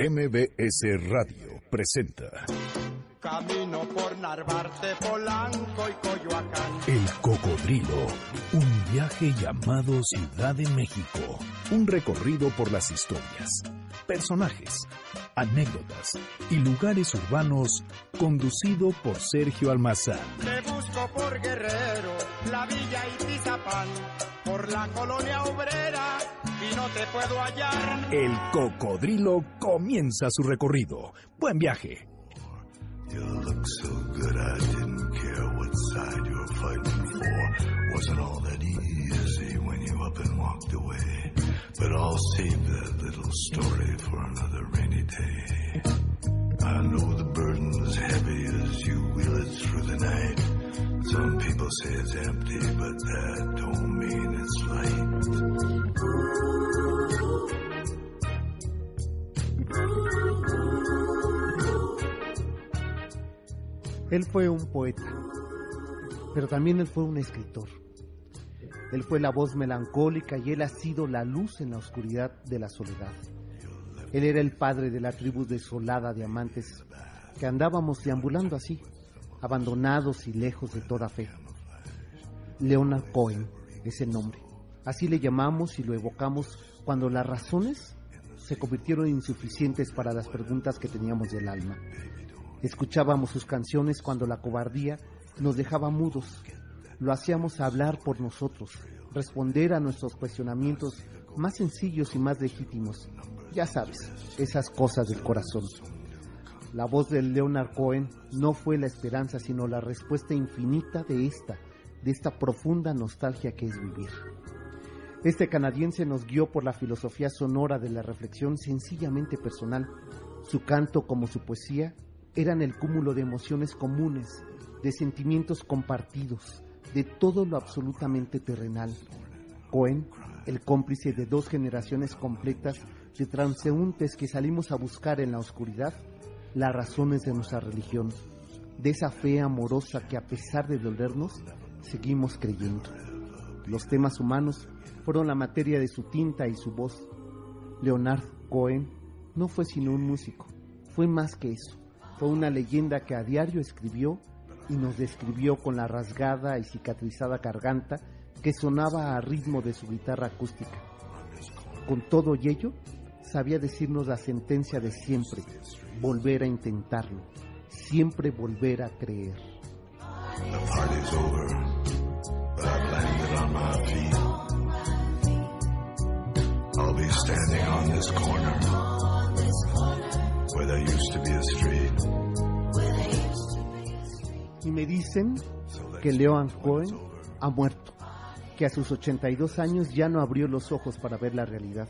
MBS Radio presenta Camino por Narvarte, Polanco y Coyoacán. El Cocodrilo, un viaje llamado Ciudad de México, un recorrido por las historias, personajes, anécdotas y lugares urbanos conducido por Sergio Almazán. Te busco por Guerrero, la Villa y Tizapán, por la colonia obrera y no te puedo hallar. El Cocodrilo comienza su recorrido. Buen viaje. You look so good, I didn't care what side you were fighting for. Wasn't all that easy when you up and walked away. But I'll save that little story for another rainy day. I know the burden's heavy as you wheel it through the night. Some people say it's empty, but that don't mean it's light. Él fue un poeta, pero también él fue un escritor. Él fue la voz melancólica y él ha sido la luz en la oscuridad de la soledad. Él era el padre de la tribu desolada de amantes que andábamos deambulando así, abandonados y lejos de toda fe. Leonard Cohen es el nombre. Así le llamamos y lo evocamos cuando las razones se convirtieron insuficientes para las preguntas que teníamos del alma. Escuchábamos sus canciones cuando la cobardía nos dejaba mudos. Lo hacíamos hablar por nosotros, responder a nuestros cuestionamientos más sencillos y más legítimos. Ya sabes, esas cosas del corazón. La voz de Leonard Cohen no fue la esperanza, sino la respuesta infinita de esta, de esta profunda nostalgia que es vivir. Este canadiense nos guió por la filosofía sonora de la reflexión sencillamente personal. Su canto como su poesía eran el cúmulo de emociones comunes, de sentimientos compartidos, de todo lo absolutamente terrenal. Cohen, el cómplice de dos generaciones completas de transeúntes que salimos a buscar en la oscuridad las razones de nuestra religión, de esa fe amorosa que a pesar de dolernos, seguimos creyendo. Los temas humanos fueron la materia de su tinta y su voz. Leonard Cohen no fue sino un músico, fue más que eso fue una leyenda que a diario escribió y nos describió con la rasgada y cicatrizada garganta que sonaba a ritmo de su guitarra acústica. Con todo ello, sabía decirnos la sentencia de siempre, volver a intentarlo, siempre volver a creer. I'll be standing on this corner where there used to be a street. Y me dicen que Leon Cohen ha muerto, que a sus 82 años ya no abrió los ojos para ver la realidad.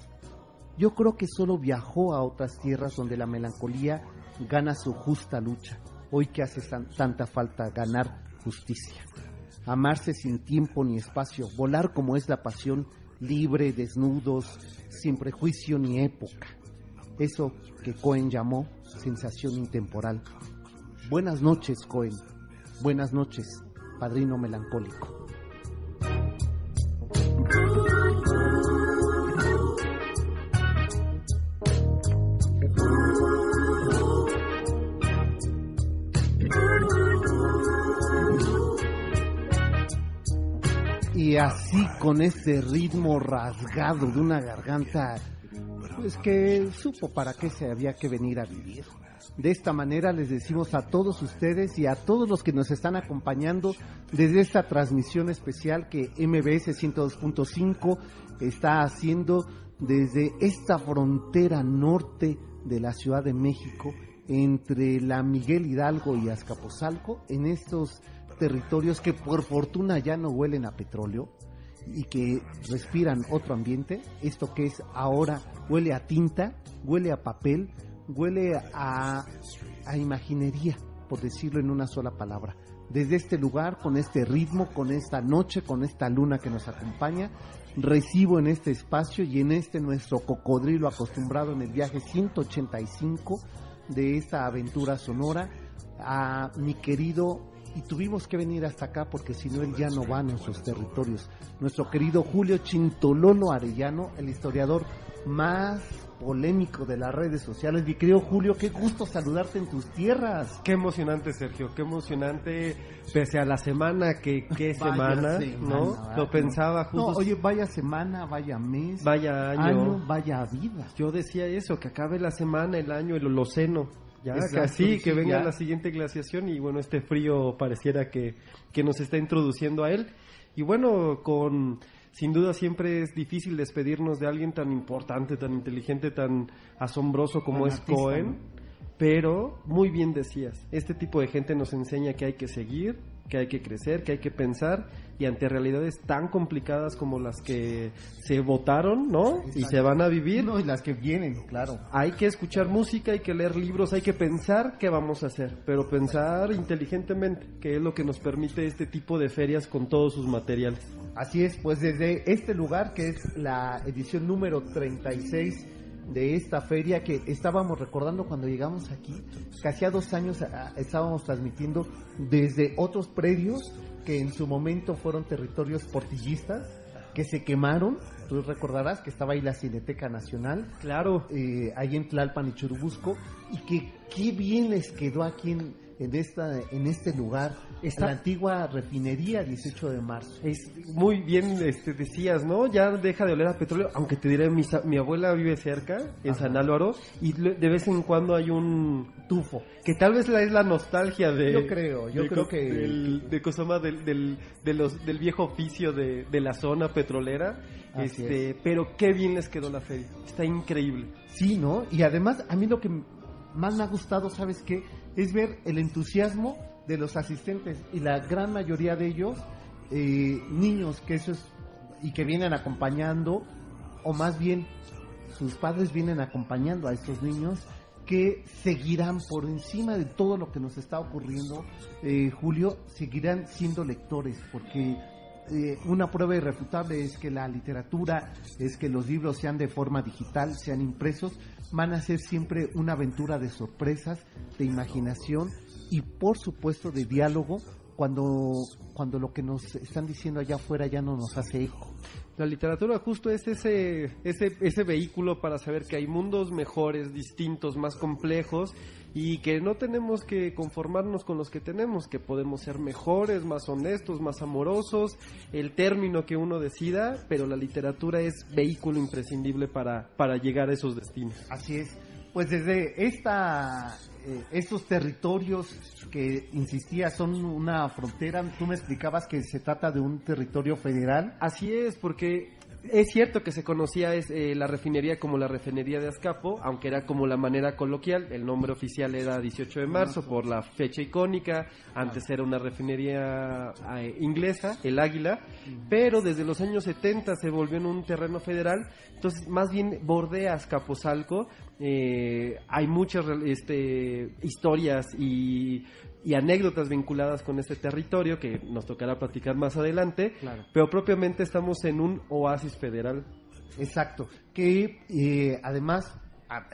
Yo creo que solo viajó a otras tierras donde la melancolía gana su justa lucha, hoy que hace tanta falta ganar justicia. Amarse sin tiempo ni espacio, volar como es la pasión, libre, desnudos, sin prejuicio ni época. Eso que Cohen llamó sensación intemporal. Buenas noches, Cohen. Buenas noches, padrino melancólico. Así con ese ritmo rasgado de una garganta, pues que supo para qué se había que venir a vivir. De esta manera les decimos a todos ustedes y a todos los que nos están acompañando desde esta transmisión especial que MBS 102.5 está haciendo desde esta frontera norte de la Ciudad de México entre la Miguel Hidalgo y Azcapotzalco en estos territorios que por fortuna ya no huelen a petróleo y que respiran otro ambiente, esto que es ahora huele a tinta, huele a papel, huele a, a imaginería, por decirlo en una sola palabra. Desde este lugar, con este ritmo, con esta noche, con esta luna que nos acompaña, recibo en este espacio y en este nuestro cocodrilo acostumbrado en el viaje 185 de esta aventura sonora a mi querido y tuvimos que venir hasta acá porque si no él ya no va a nuestros territorios. Nuestro querido Julio Chintololo Arellano, el historiador más polémico de las redes sociales. Mi querido Julio, qué gusto saludarte en tus tierras. Qué emocionante, Sergio, qué emocionante, pese a la semana, que qué semana, ¿no? Lo pensaba justo. No, oye, vaya semana, vaya mes, vaya año, vaya vida. Yo decía eso, que acabe la semana, el año, el holoceno. Ya, casi, que venga la siguiente glaciación y bueno, este frío pareciera que, que nos está introduciendo a él. Y bueno, con sin duda siempre es difícil despedirnos de alguien tan importante, tan inteligente, tan asombroso como es Cohen. Pero muy bien decías, este tipo de gente nos enseña que hay que seguir, que hay que crecer, que hay que pensar y ante realidades tan complicadas como las que se votaron, ¿no? Y se van a vivir. No, y las que vienen, claro. Hay que escuchar música, hay que leer libros, hay que pensar qué vamos a hacer, pero pensar inteligentemente, que es lo que nos permite este tipo de ferias con todos sus materiales. Así es, pues desde este lugar que es la edición número 36 de esta feria que estábamos recordando cuando llegamos aquí, casi a dos años estábamos transmitiendo desde otros predios que en su momento fueron territorios portillistas, que se quemaron. Tú recordarás que estaba ahí la Cineteca Nacional. Claro. Eh, ahí en Tlalpan y Churubusco. Y que qué bien les quedó aquí en, en, esta, en este lugar. Esta la antigua refinería 18 de marzo. Es muy bien, este, decías, ¿no? Ya deja de oler a petróleo, aunque te diré, mi, mi abuela vive cerca, en San Álvaro, y de vez en cuando hay un tufo, que tal vez la, es la nostalgia de... Yo creo, yo creo que... de Cosoma, del, del, de los, del viejo oficio de, de la zona petrolera, este, pero qué bien les quedó la feria, está increíble. Sí, ¿no? Y además, a mí lo que más me ha gustado, ¿sabes qué? es ver el entusiasmo de los asistentes y la gran mayoría de ellos eh, niños que eso es y que vienen acompañando o más bien sus padres vienen acompañando a estos niños que seguirán por encima de todo lo que nos está ocurriendo, eh, Julio, seguirán siendo lectores, porque eh, una prueba irrefutable es que la literatura, es que los libros sean de forma digital, sean impresos, van a ser siempre una aventura de sorpresas, de imaginación y por supuesto de diálogo cuando, cuando lo que nos están diciendo allá afuera ya no nos hace eco. La literatura justo es ese, ese, ese vehículo para saber que hay mundos mejores, distintos, más complejos y que no tenemos que conformarnos con los que tenemos, que podemos ser mejores, más honestos, más amorosos, el término que uno decida, pero la literatura es vehículo imprescindible para, para llegar a esos destinos. Así es. Pues desde esta, eh, estos territorios que insistía son una frontera, tú me explicabas que se trata de un territorio federal. Así es, porque es cierto que se conocía eh, la refinería como la refinería de Azcapo, aunque era como la manera coloquial. El nombre oficial era 18 de marzo por la fecha icónica. Antes era una refinería eh, inglesa, el Águila, pero desde los años 70 se volvió en un terreno federal. Entonces, más bien bordea Azcapotzalco. Eh, hay muchas este, historias y y anécdotas vinculadas con este territorio que nos tocará platicar más adelante, pero propiamente estamos en un oasis federal. Exacto, que eh, además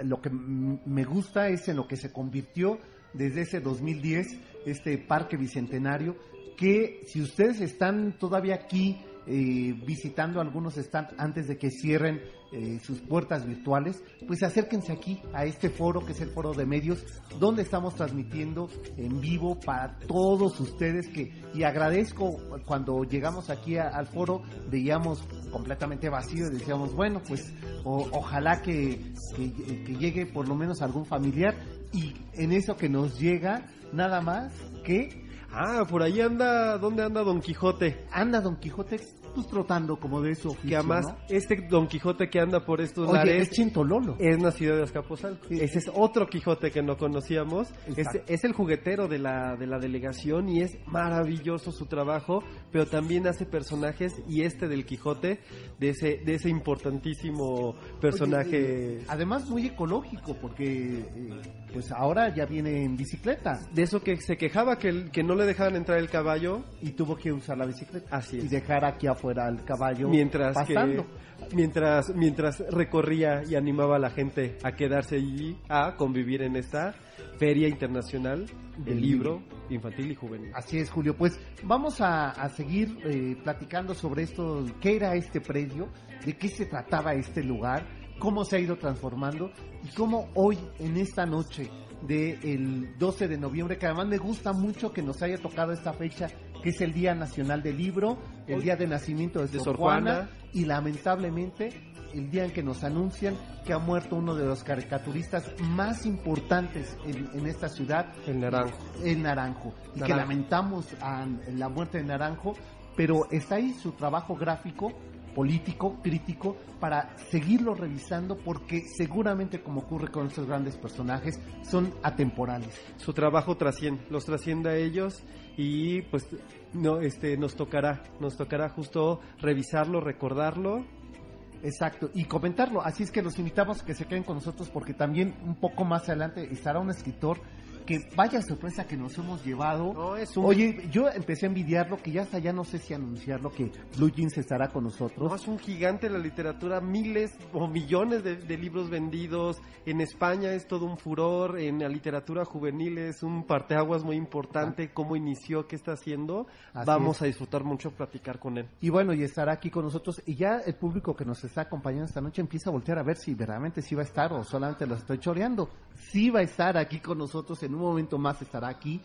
lo que me gusta es en lo que se convirtió desde ese 2010 este parque bicentenario, que si ustedes están todavía aquí eh, visitando algunos stands antes de que cierren eh, sus puertas virtuales, pues acérquense aquí a este foro que es el foro de medios, donde estamos transmitiendo en vivo para todos ustedes que y agradezco cuando llegamos aquí al foro veíamos completamente vacío y decíamos bueno pues ojalá que, que llegue por lo menos algún familiar y en eso que nos llega nada más que Ah, por ahí anda, ¿dónde anda Don Quijote? Anda Don Quijote pues trotando como de eso. Que además, este Don Quijote que anda por estos Oye, lares es Chintololo. Es nacido de Azcapotzalco. Ese es otro Quijote que no conocíamos. Es, es, el juguetero de la, de la delegación y es maravilloso su trabajo, pero también hace personajes y este del Quijote, de ese, de ese importantísimo personaje. además muy ecológico, porque eh, pues ahora ya viene en bicicleta. De eso que se quejaba que, que no le dejaban entrar el caballo. Y tuvo que usar la bicicleta. Así es. Y dejar aquí afuera al caballo mientras pasando. mientras, mientras recorría y animaba a la gente a quedarse allí, a convivir en esta Feria Internacional del Libro Infantil y Juvenil. Así es, Julio. Pues vamos a, a seguir eh, platicando sobre esto, qué era este predio, de qué se trataba este lugar cómo se ha ido transformando y cómo hoy, en esta noche del 12 de noviembre, que además me gusta mucho que nos haya tocado esta fecha, que es el Día Nacional del Libro, el día de nacimiento de, De Sor Juana. Juana, y lamentablemente el día en que nos anuncian que ha muerto uno de los caricaturistas más importantes en, en esta ciudad, El naranjo. el Naranjo. Y que lamentamos a la muerte de Naranjo, pero está ahí su trabajo gráfico, político, crítico, para seguirlo revisando porque seguramente como ocurre con estos grandes personajes, son atemporales. Su trabajo trasciende, los trasciende a ellos y pues no, este, nos tocará, nos tocará justo revisarlo, recordarlo. Exacto, y comentarlo. Así es que los invitamos a que se queden con nosotros porque también un poco más adelante estará un escritor que vaya sorpresa que nos hemos llevado. No, es un- Oye, yo empecé a envidiarlo, que ya hasta ya no sé si anunciarlo, que Blue Jeans estará con nosotros. No, es un gigante de la literatura, miles o millones de, de libros vendidos. En España es todo un furor, en la literatura juvenil es un parteaguas muy importante. ¿Cómo inició? ¿Qué está haciendo? Así Vamos es. a disfrutar mucho platicar con él. Y bueno, y estará aquí con nosotros. Y ya el público que nos está acompañando esta noche empieza a voltear a ver si verdaderamente sí va a estar o solamente lo estoy choreando. Sí va a estar aquí con nosotros, en un momento más estará aquí.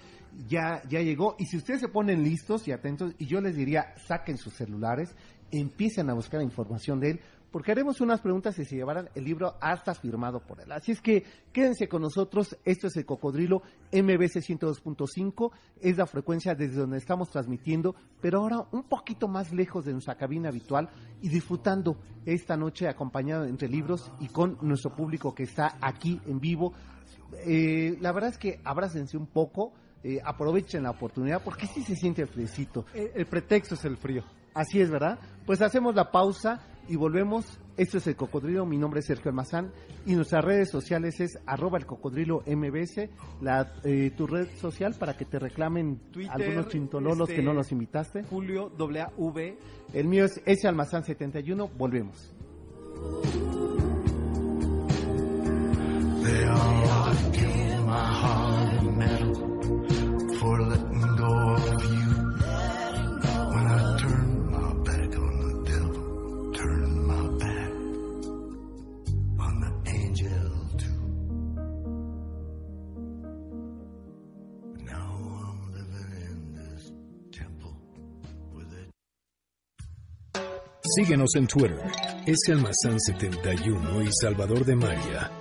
Ya, ya llegó. Y si ustedes se ponen listos y atentos, y yo les diría, saquen sus celulares, empiecen a buscar información de él, porque haremos unas preguntas y se llevarán el libro hasta firmado por él. Así es que quédense con nosotros. Esto es el Cocodrilo MBC 102.5. Es la frecuencia desde donde estamos transmitiendo, pero ahora un poquito más lejos de nuestra cabina habitual y disfrutando esta noche acompañado entre libros y con nuestro público que está aquí en vivo. Eh, la verdad es que abrácense un poco. eh, aprovechen la oportunidad porque sí se siente fresito. El, el pretexto es el frío. Así es, ¿verdad? Pues hacemos la pausa y volvemos. Esto es El Cocodrilo, mi nombre es Sergio Almazán y nuestras redes sociales es arroba el cocodrilo mbs, la, eh, tu red social para que te reclamen Twitter, algunos chintololos este- que no los invitaste. Julio W. El mío es S Almazán 71, volvemos. They Síguenos en Twitter, S Almazán 71 y Salvador de María.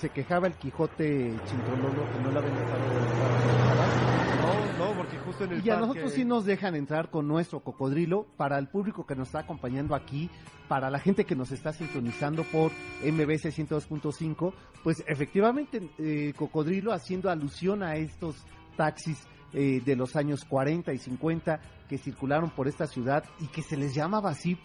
Se quejaba el Quijote Chintololo que no la habían dejado entrar. No, no, porque justo en el Y a nosotros sí nos dejan entrar con nuestro cocodrilo para el público que nos está acompañando aquí, para la gente que nos está sintonizando por MBC 102.5, pues efectivamente eh, cocodrilo haciendo alusión a estos taxis eh, de los años 40 y 50 que circularon por esta ciudad y que se les llamaba así.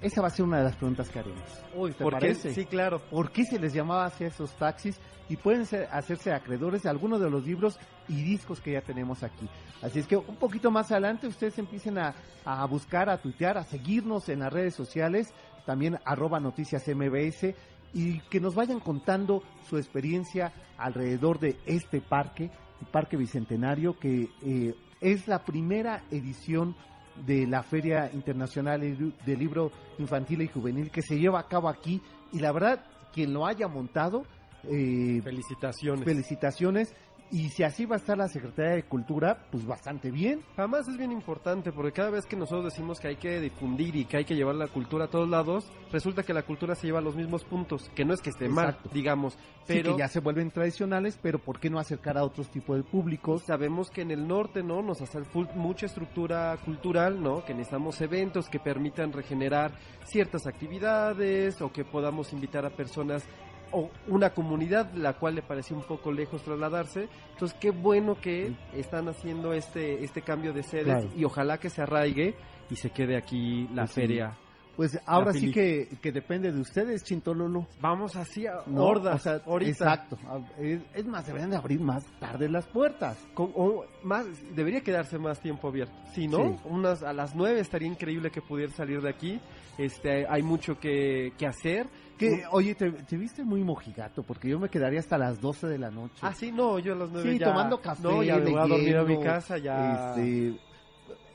Esa va a ser una de las preguntas que haremos. Uy, ¿te ¿por qué? parece? Sí, claro. ¿Por qué se les llamaba así a esos taxis? Y pueden ser- hacerse acreedores de algunos de los libros y discos que ya tenemos aquí. Así es que un poquito más adelante ustedes empiecen a, a buscar, a tuitear, a seguirnos en las redes sociales, también arroba noticias MBS, y que nos vayan contando su experiencia alrededor de este parque, el Parque Bicentenario, que eh, es la primera edición de la Feria Internacional del Libro Infantil y Juvenil que se lleva a cabo aquí y la verdad quien lo haya montado eh, Felicitaciones. felicitaciones y si así va a estar la Secretaría de Cultura pues bastante bien Además es bien importante porque cada vez que nosotros decimos que hay que difundir y que hay que llevar la cultura a todos lados, resulta que la cultura se lleva a los mismos puntos, que no es que esté mal, digamos, Sí, pero que ya se vuelven tradicionales pero por qué no acercar a otros tipos de públicos sabemos que en el norte, ¿no? Nos hace mucha estructura cultural, ¿no? Que necesitamos eventos que permitan regenerar ciertas actividades o que podamos invitar a personas o una comunidad la cual le pareció un poco lejos trasladarse. Entonces, qué bueno que están haciendo este este cambio de sedes Claro. y ojalá que se arraigue y se quede aquí la Pues sí. feria Pues ahora sí que, que depende de ustedes, Chintololo. Vamos así a No, hordas, o sea, ahorita. Exacto. Es, más, deberían de abrir más tarde las puertas. Con- o más, debería quedarse más tiempo abierto. Si no, Sí. unas a las 9 estaría increíble que pudiera salir de aquí. Este, hay mucho que, que hacer. Que, oye, te, te viste muy mojigato, porque yo me quedaría hasta las 12 de la noche. Ah, sí, no, yo a las 9 Sí, ya. tomando café, No, ya me voy a dormir a mi casa, ya. este,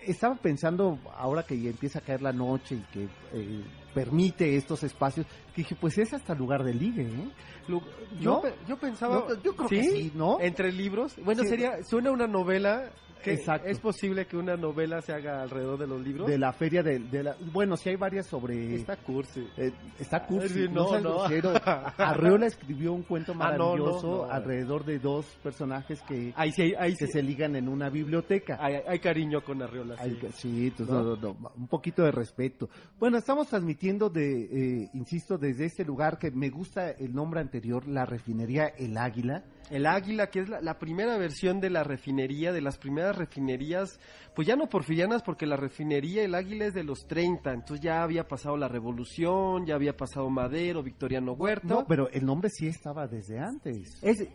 estaba pensando, ahora que ya empieza a caer la noche y que eh, permite estos espacios, que dije, pues es hasta lugar de ligue, ¿eh? Lu- yo, yo pensaba. No, yo creo que sí, ¿no? Entre libros. Bueno, Sí. sería. Suena una novela. Exacto. ¿Es posible que una novela se haga alrededor de los libros? De la feria de, de la... Bueno, sí hay varias sobre... Está cursi. Eh, está cursi, Sí, no, no. Arreola escribió un cuento Ah, no, maravilloso alrededor de dos personajes que, Ahí sí, ahí que se ligan en una biblioteca. Hay, hay cariño con Arriola. Ay, sí. sí, un poquito de respeto. Bueno, estamos transmitiendo de, eh, insisto, desde este lugar que me gusta el nombre anterior, la refinería El Águila. El Águila, que es la, la primera versión de la refinería, de las primeras refinerías, pues ya no porfirianas, porque la refinería El Águila es de los 30, entonces ya había pasado la Revolución, ya había pasado Madero, Victoriano Huerta. No, pero el nombre sí estaba desde antes. Es,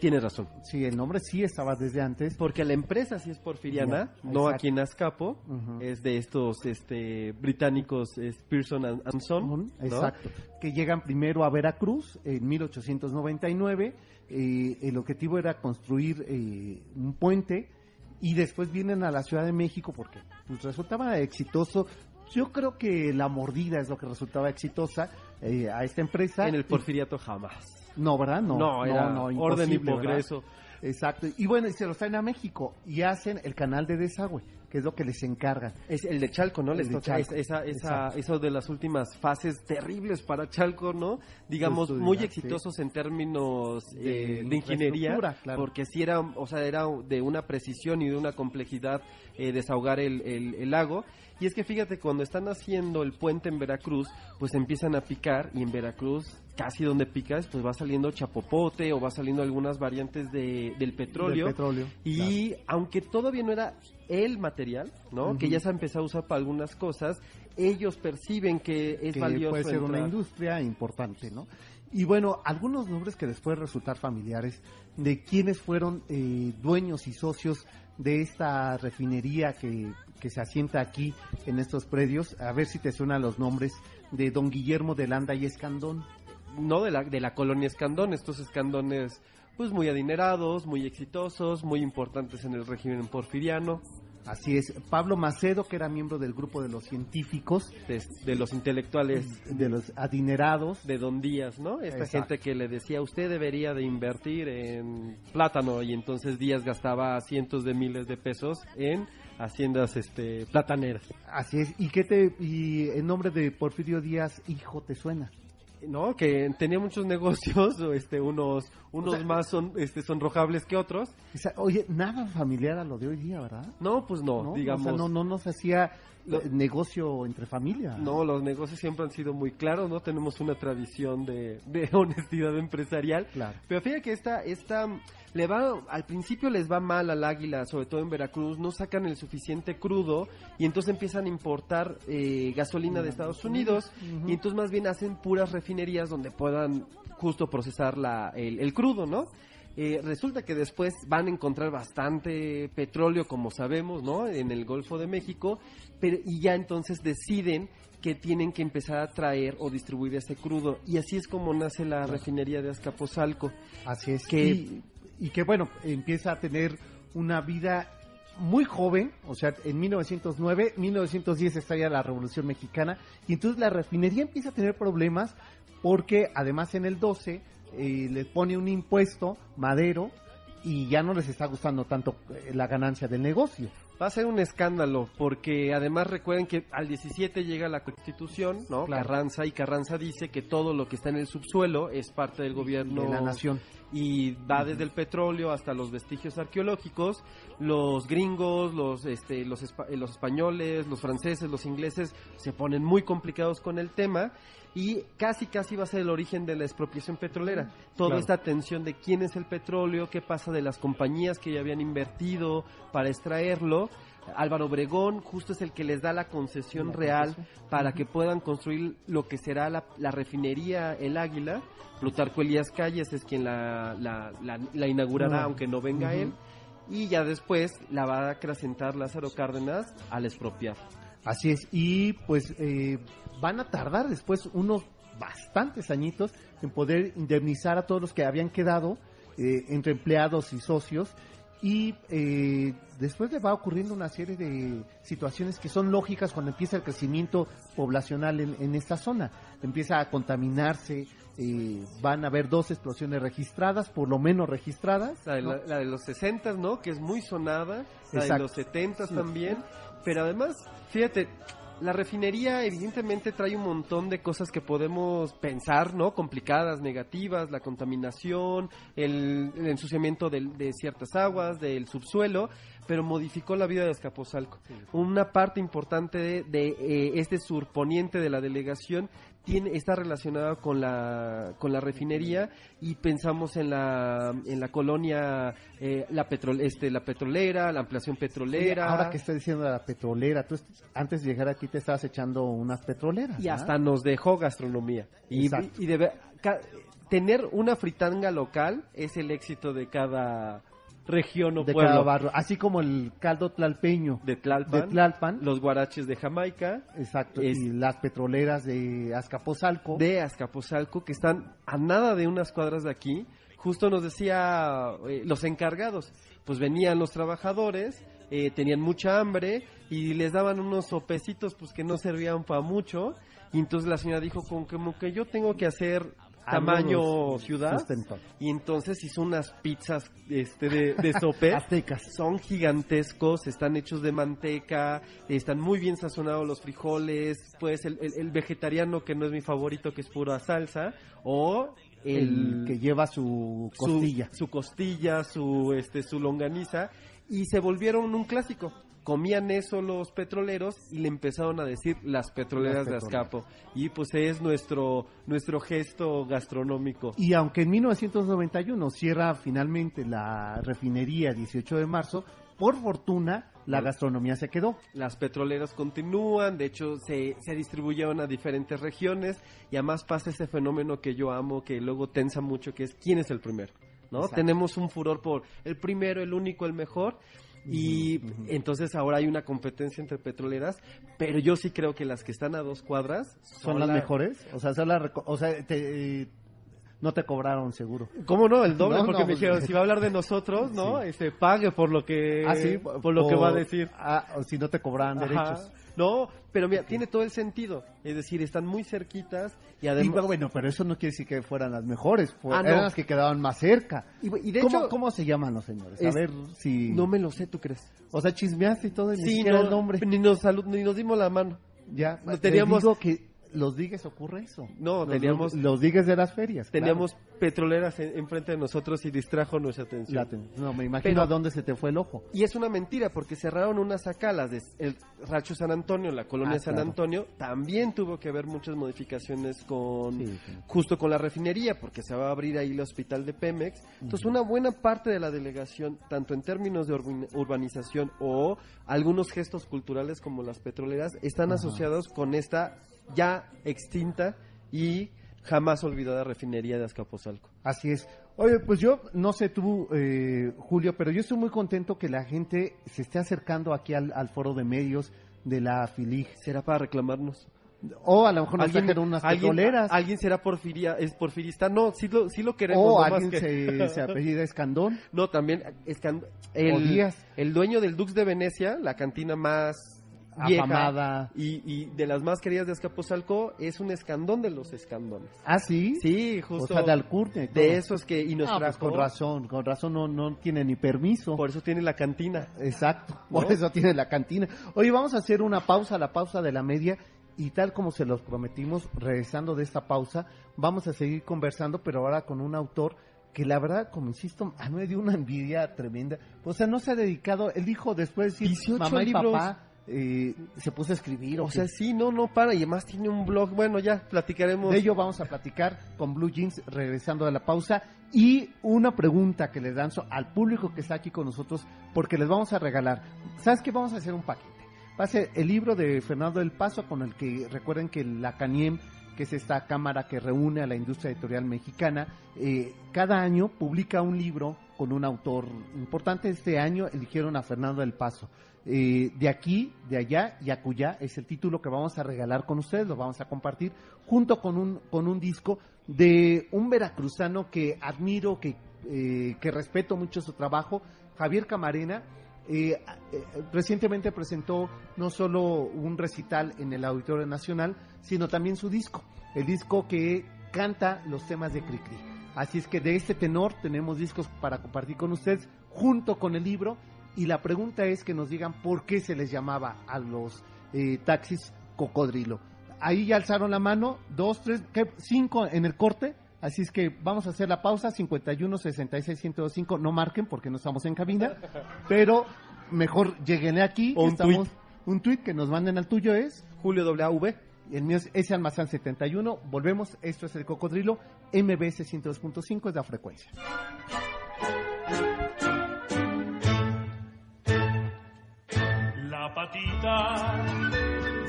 tienes razón. Sí, el nombre sí estaba desde antes. Porque la empresa sí es porfiriana, no aquí en Azcapo, es de estos este, británicos es Pearson and, and Son, Ujú, ¿no? Exacto. Que llegan primero a Veracruz en 1899. Eh, el objetivo era construir eh, un puente y después vienen a la Ciudad de México porque pues, resultaba exitoso. Yo creo que la mordida es lo que resultaba exitosa eh, a esta empresa. En el porfiriato jamás. No, ¿verdad? No, No, era no, orden y progreso. Exacto. Y bueno, y se los traen a México y hacen el canal de desagüe, que es lo que les encargan. Es el de Chalco, ¿no? El Les de toca Chalco, esa, esa, eso de las últimas fases terribles para Chalco, ¿no? Digamos, muy sí. exitosos en términos De de ingeniería, claro. porque sí era, o sea, era de una precisión y de una complejidad eh, desahogar el, el- el lago. Y es que fíjate, cuando están haciendo el puente en Veracruz, pues empiezan a picar y en Veracruz, casi donde picas, pues va saliendo chapopote o va saliendo algunas variantes de, del petróleo. Del petróleo. Y aunque todavía no era el material, ¿no? Que ya se ha empezado a usar para algunas cosas, ellos perciben que es que valioso. puede ser una industria importante, ¿no? Y bueno, algunos nombres que les pueden resultar familiares de quienes fueron eh, dueños y socios de esta refinería que, que se asienta aquí en estos predios. A ver si te suenan los nombres de don Guillermo de Landa y Escandón. No de la, de la colonia Escandón, estos escandones pues muy adinerados, muy exitosos, muy importantes en el régimen porfiriano, Así es, Pablo Macedo, que era miembro del grupo de los científicos, de, de los intelectuales de los adinerados. de Don Díaz, ¿no? Esta Exacto. gente que le decía, usted debería de invertir en plátano y entonces Díaz gastaba cientos de miles de pesos en haciendas este plataneras. Así es, ¿y qué te, y el nombre de Porfirio Díaz, hijo, te suena? No que tenía muchos negocios este unos unos O sea- más son este sonrojables que otros O sea, oye, nada familiar a lo de hoy día, ¿verdad? no pues no, ¿no? digamos O sea, no, no nos hacía Lo- eh, negocio entre familia. no, los negocios siempre han sido muy claros no tenemos una tradición de, de honestidad empresarial Claro. pero fíjate que esta esta le va al principio les va mal al águila sobre todo en Veracruz no sacan el suficiente crudo y entonces empiezan a importar eh, gasolina de Estados Unidos y entonces más bien hacen puras refinerías donde puedan justo procesar la, el, el crudo, ¿no? Eh, resulta que después van a encontrar bastante petróleo, como sabemos, ¿no? En el Golfo de México, pero y ya entonces deciden que tienen que empezar a traer o distribuir ese crudo. Y así es como nace la refinería de Azcapotzalco. Así es. Que- Y, y que bueno, empieza a tener una vida muy joven, o sea, en 1909, 1910 estalla la Revolución Mexicana, y entonces la refinería empieza a tener problemas porque además en el 12 eh, le pone un impuesto madero y ya no les está gustando tanto eh, la ganancia del negocio. Va a ser un escándalo, porque además recuerden que al 17 llega la Constitución, ¿no? Claro. Carranza, y Carranza dice que todo lo que está en el subsuelo es parte del gobierno de la nación. y va desde el petróleo hasta los vestigios arqueológicos. Los gringos, los, este, los, eh, los españoles, los franceses, los ingleses se ponen muy complicados con el tema. Y casi casi va a ser el origen de la expropiación petrolera. Toda Claro. esta atención de quién es el petróleo, qué pasa de las compañías que ya habían invertido para extraerlo. Álvaro Obregón justo es el que les da la concesión La real concesión. para que puedan construir lo que será la, la refinería El Águila. Plutarco Elías Calles es quien la, la, inaugurará, aunque no venga él. Y ya después la va a acrecentar Lázaro Cárdenas al expropiar. Así es, y pues eh, van a tardar después unos bastantes añitos en poder indemnizar a todos los que habían quedado eh, entre empleados y socios y eh, después le va ocurriendo una serie de situaciones que son lógicas cuando empieza el crecimiento poblacional en, en esta zona. Empieza a contaminarse, eh, van a haber dos explosiones registradas, por lo menos registradas. La de, ¿no? la, la de los 60, ¿no? Que es muy sonada. La de los 70 Sí. también. Pero además, fíjate, la refinería evidentemente trae un montón de cosas que podemos pensar, ¿no? Complicadas, negativas, la contaminación, el, el ensuciamiento del- de, ciertas aguas, del subsuelo, pero modificó la vida de Escaposalco. Una parte importante de, de, eh, este surponiente de la delegación tiene, está relacionada con la, con la refinería y pensamos en la, en la colonia, eh, la, petrol, este, la petrolera, la ampliación Oye, petrolera. ahora que estoy diciendo la petrolera, tú antes de llegar aquí te estabas echando unas petroleras. y hasta nos dejó gastronomía. Y, Exacto. y tener una fritanga local es el éxito de cada región o de pueblo. cada barrio, así como el caldo tlalpeño De Tlalpan, de Tlalpan, los guaraches de Jamaica, exacto, es- y las petroleras de Azcapotzalco, de Azcapotzalco, que están a nada de unas cuadras de aquí. Justo nos decía eh, los encargados, pues venían los trabajadores, eh, tenían mucha hambre y les daban unos sopecitos pues que no servían para mucho. Y entonces la señora dijo, como que, como que yo tengo que hacer tamaño Algunos ciudad. Y entonces hizo unas pizzas este, de, de sope. Aztecas. Son gigantescos, están hechos de manteca, están muy bien sazonados los frijoles, pues el, el- el vegetariano que no es mi favorito, que es pura salsa, o El el, que lleva su su- costilla. su, costilla, su, este, su longaniza, y se volvieron un clásico. Comían eso los petroleros y le empezaron a decir las petroleras Las de. Azcapo. Y pues es nuestro, nuestro gesto gastronómico. Y aunque en 1991 cierra finalmente la refinería 18 de marzo, por fortuna la gastronomía se quedó. Las petroleras continúan, de hecho se, se distribuyeron a diferentes regiones y además pasa ese fenómeno que yo amo, que luego tensa mucho, que es quién es el primero. ¿no? Exacto. Tenemos un furor por el primero, el único, el mejor. Y entonces ahora hay una competencia entre petroleras, pero yo sí creo que las que están a dos cuadras ¿Son las la- mejores? O sea, son reco- o sea te- no te cobraron seguro. ¿Cómo no? El doble, No, porque no, me dijeron, pues- si va a hablar de nosotros, ¿no? Sí. Este, pague por lo que, Ah, sí, por lo que va a decir. Ah, si no te cobraban Ajá. derechos. No, pero mira, tiene todo el sentido. Es decir, están muy cerquitas y Y, además... bueno, pero eso no quiere decir que fueran las mejores, fue- Ah, no. eran las que quedaban más cerca. Y, y de ¿Cómo, hecho, ¿Cómo se llaman los señores? A Es- ver si... no me lo sé, ¿tú crees? O sea, chismeaste y todo, y ni Sí, siquiera no, el nombre. Ni nos, salud, ni nos dimos la mano. Ya, no te teníamos- digo que los digues ocurre eso. No, Los- teníamos- Los digues de las ferias. claro. Teníamos petroleras en- enfrente de nosotros y distrajo nuestra atención. Ten- No, me imagino Pero- a dónde se te fue el ojo. Y es una mentira porque cerraron unas sacalas de el Racho San Antonio, la colonia Ah, San claro. Antonio, también tuvo que haber muchas modificaciones con Sí, sí. justo con la refinería porque se va a abrir ahí el hospital de Pemex. Entonces una buena parte de la delegación, tanto en términos de urban- urbanización o algunos gestos culturales como las petroleras, están asociados con esta ya extinta y jamás olvidada refinería de Azcapotzalco. Así es. Oye, pues yo no sé tú, eh, Julio, pero yo estoy muy contento que la gente se esté acercando aquí al, al foro de medios de la FILIG. ¿Será para reclamarnos? O a lo mejor nos trajeron unas alguien- petroleras. alguien será porfiria, es porfirista. No, sí lo, sí lo queremos. O alguien que- se, se apellida Escandón. No, también Escan- O el, el dueño del Dux de Venecia, la cantina más vieja Afamada. y, y de las más queridas de Azcapotzalco, es un escandón de los escandones. Ah, sí. Sí, O justo. sea, de Alcurnia. de esos que y nos Ah, pues con razón, con razón no, no tiene ni permiso. Por eso tiene la cantina. Exacto, por eso tiene la cantina. Oye, vamos a hacer una pausa, la pausa de la media, y tal como se los prometimos, regresando de esta pausa, vamos a seguir conversando, pero ahora con un autor que la verdad, como insisto, a mí me dio una envidia tremenda. O sea, no se ha dedicado, él dijo después de decir 18 mamá y libros. papá, eh, se puso a escribir. ¿o O sea, sí, no, no para. Y además tiene un blog. Bueno, ya platicaremos. De ello vamos a platicar con Blue Jeans regresando de la pausa. Y una pregunta que les lanzo al público que está aquí con nosotros, porque les vamos a regalar. ¿Sabes qué? Vamos a hacer un paquete. Va a ser el libro de Fernando del Paso, con el que recuerden que la CANIEM, que es esta cámara que reúne a la industria editorial mexicana, eh, cada año publica un libro con un autor importante. Este año eligieron a Fernando del Paso. Eh, de aquí, de allá y acullá es el título que vamos a regalar con ustedes, lo vamos a compartir junto con un, con un disco de un veracruzano que admiro, que, eh, que respeto mucho su trabajo, Javier Camarena. eh, recientemente presentó no solo un recital en el Auditorio Nacional, sino también su disco, el disco que canta los temas de Cricri. Así es que de este tenor tenemos discos para compartir con ustedes junto con el libro y la pregunta es que nos digan por qué se les llamaba a los eh, taxis cocodrilo. Ahí ya alzaron la mano, dos, tres, ¿qué? cinco en el corte. Así es que vamos a hacer la pausa, 51 66 1025. No marquen porque no estamos en cabina, pero mejor lleguen aquí. O un estamos, Un tweet que nos manden al tuyo es. Julio WV. El mío es ese almazán 71. Volvemos. Esto es el cocodrilo. MBS 102.5 es la frecuencia. La patita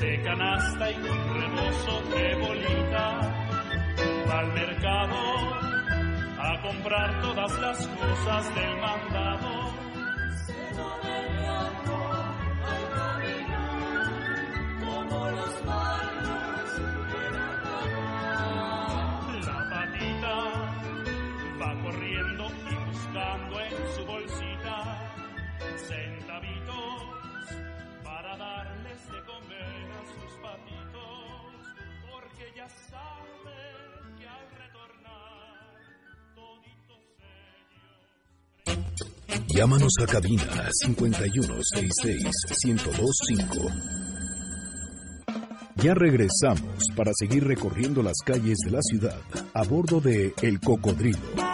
de canasta y un rebozo de bolita va al mercado a comprar todas las cosas del mandado. Llámanos a cabina 5166-1025. Ya regresamos para seguir recorriendo las calles de la ciudad a bordo de El Cocodrilo.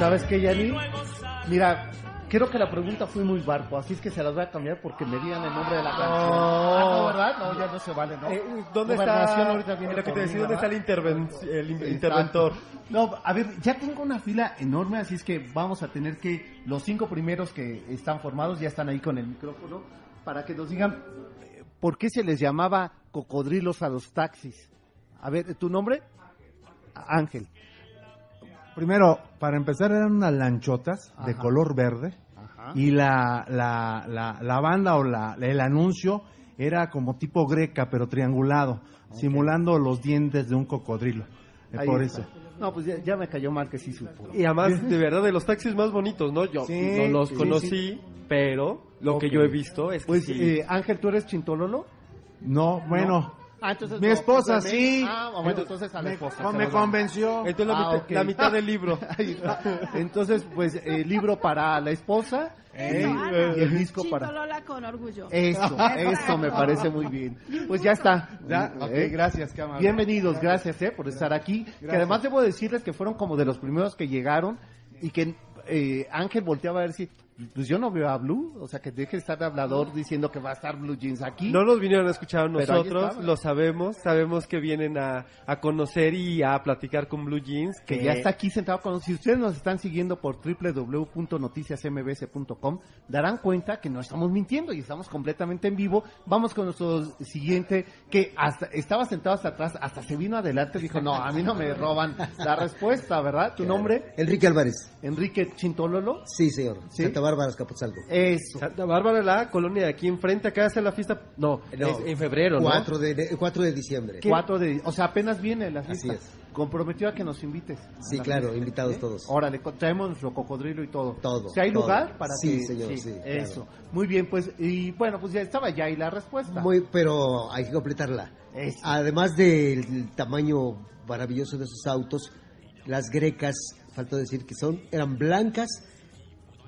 ¿Sabes qué, Yani? y luego salgo Mira, creo que la pregunta fue muy barco, así es que se las voy a cambiar porque me digan el nombre de la canción. Oh. Ah, no, ¿verdad? No, ya no se vale, ¿no? Eh, ¿Dónde está? ahorita viene lo que te decía, ¿dónde está el, interven- el interventor? No, a ver, ya tengo una fila enorme, así es que vamos a tener que los cinco primeros que están formados ya están ahí con el micrófono para que nos digan eh, por qué se les llamaba cocodrilos a los taxis. A ver, ¿tu nombre? Ángel. Primero, para empezar, eran unas lanchotas de color verde Ajá. y la, la, la, la banda o la, el anuncio era como tipo greca, pero triangulado, simulando los dientes de un cocodrilo. Eh, Ahí por está. eso. No, pues ya, ya me cayó mal que sí supo. Y además, de verdad, de los taxis más bonitos, ¿no? Yo Sí, no los sí, conocí, sí. pero lo que yo he visto es que Pues, sí. eh, Ángel, ¿tú eres chintololo? No, bueno, Ah, entonces mi no, esposa pues, sí. Ah, bueno, entonces a la me, esposa. me convenció. Entonces la, Ah, mitad, la mitad del libro. Entonces, pues, eh, libro para la esposa Eh, y, y el disco para... Con orgullo. Eso, eso me parece muy bien. Pues ya está. Ya, Eh, gracias, qué amable. Bienvenidos, gracias eh, por estar aquí. Que además debo decirles que fueron como de los primeros que llegaron y que eh, Ángel volteaba a ver si, pues yo no veo a Blue, o sea que deje de estar de hablador diciendo que va a estar Blue Jeans aquí. No nos vinieron a escuchar a nosotros, lo sabemos, sabemos que vienen a, a conocer y a platicar con Blue Jeans. que ya está aquí sentado con Si ustedes nos están siguiendo por www.noticiasmbs.com, darán cuenta que no estamos mintiendo y estamos completamente en vivo. Vamos con nuestro siguiente, que hasta estaba sentado hasta atrás, hasta se vino adelante, dijo, no, a mí no me roban la respuesta, ¿verdad? ¿Tu nombre? Enrique Álvarez. Enrique Chintololo. Sí, señor. ¿Sí? Santa Bárbara, Escapotzalco. Eso. Santa Bárbara, la colonia de aquí enfrente, acá hace la fiesta. No, No, es en febrero, ¿no? 4 de, 4 de diciembre. 4 de, o sea, apenas viene la Así fiesta. es. comprometió a que nos invites. Sí, la claro, fiesta, invitados ¿eh? todos. Órale, traemos nuestro cocodrilo y todo. Todo, Si hay todo. lugar para Sí, que... señor, sí, claro. Eso. Muy bien, pues, y bueno, pues ya estaba ya ahí la respuesta. Muy, pero hay que completarla. Eso. Además del tamaño maravilloso de sus autos, las grecas, falta decir que son, eran blancas,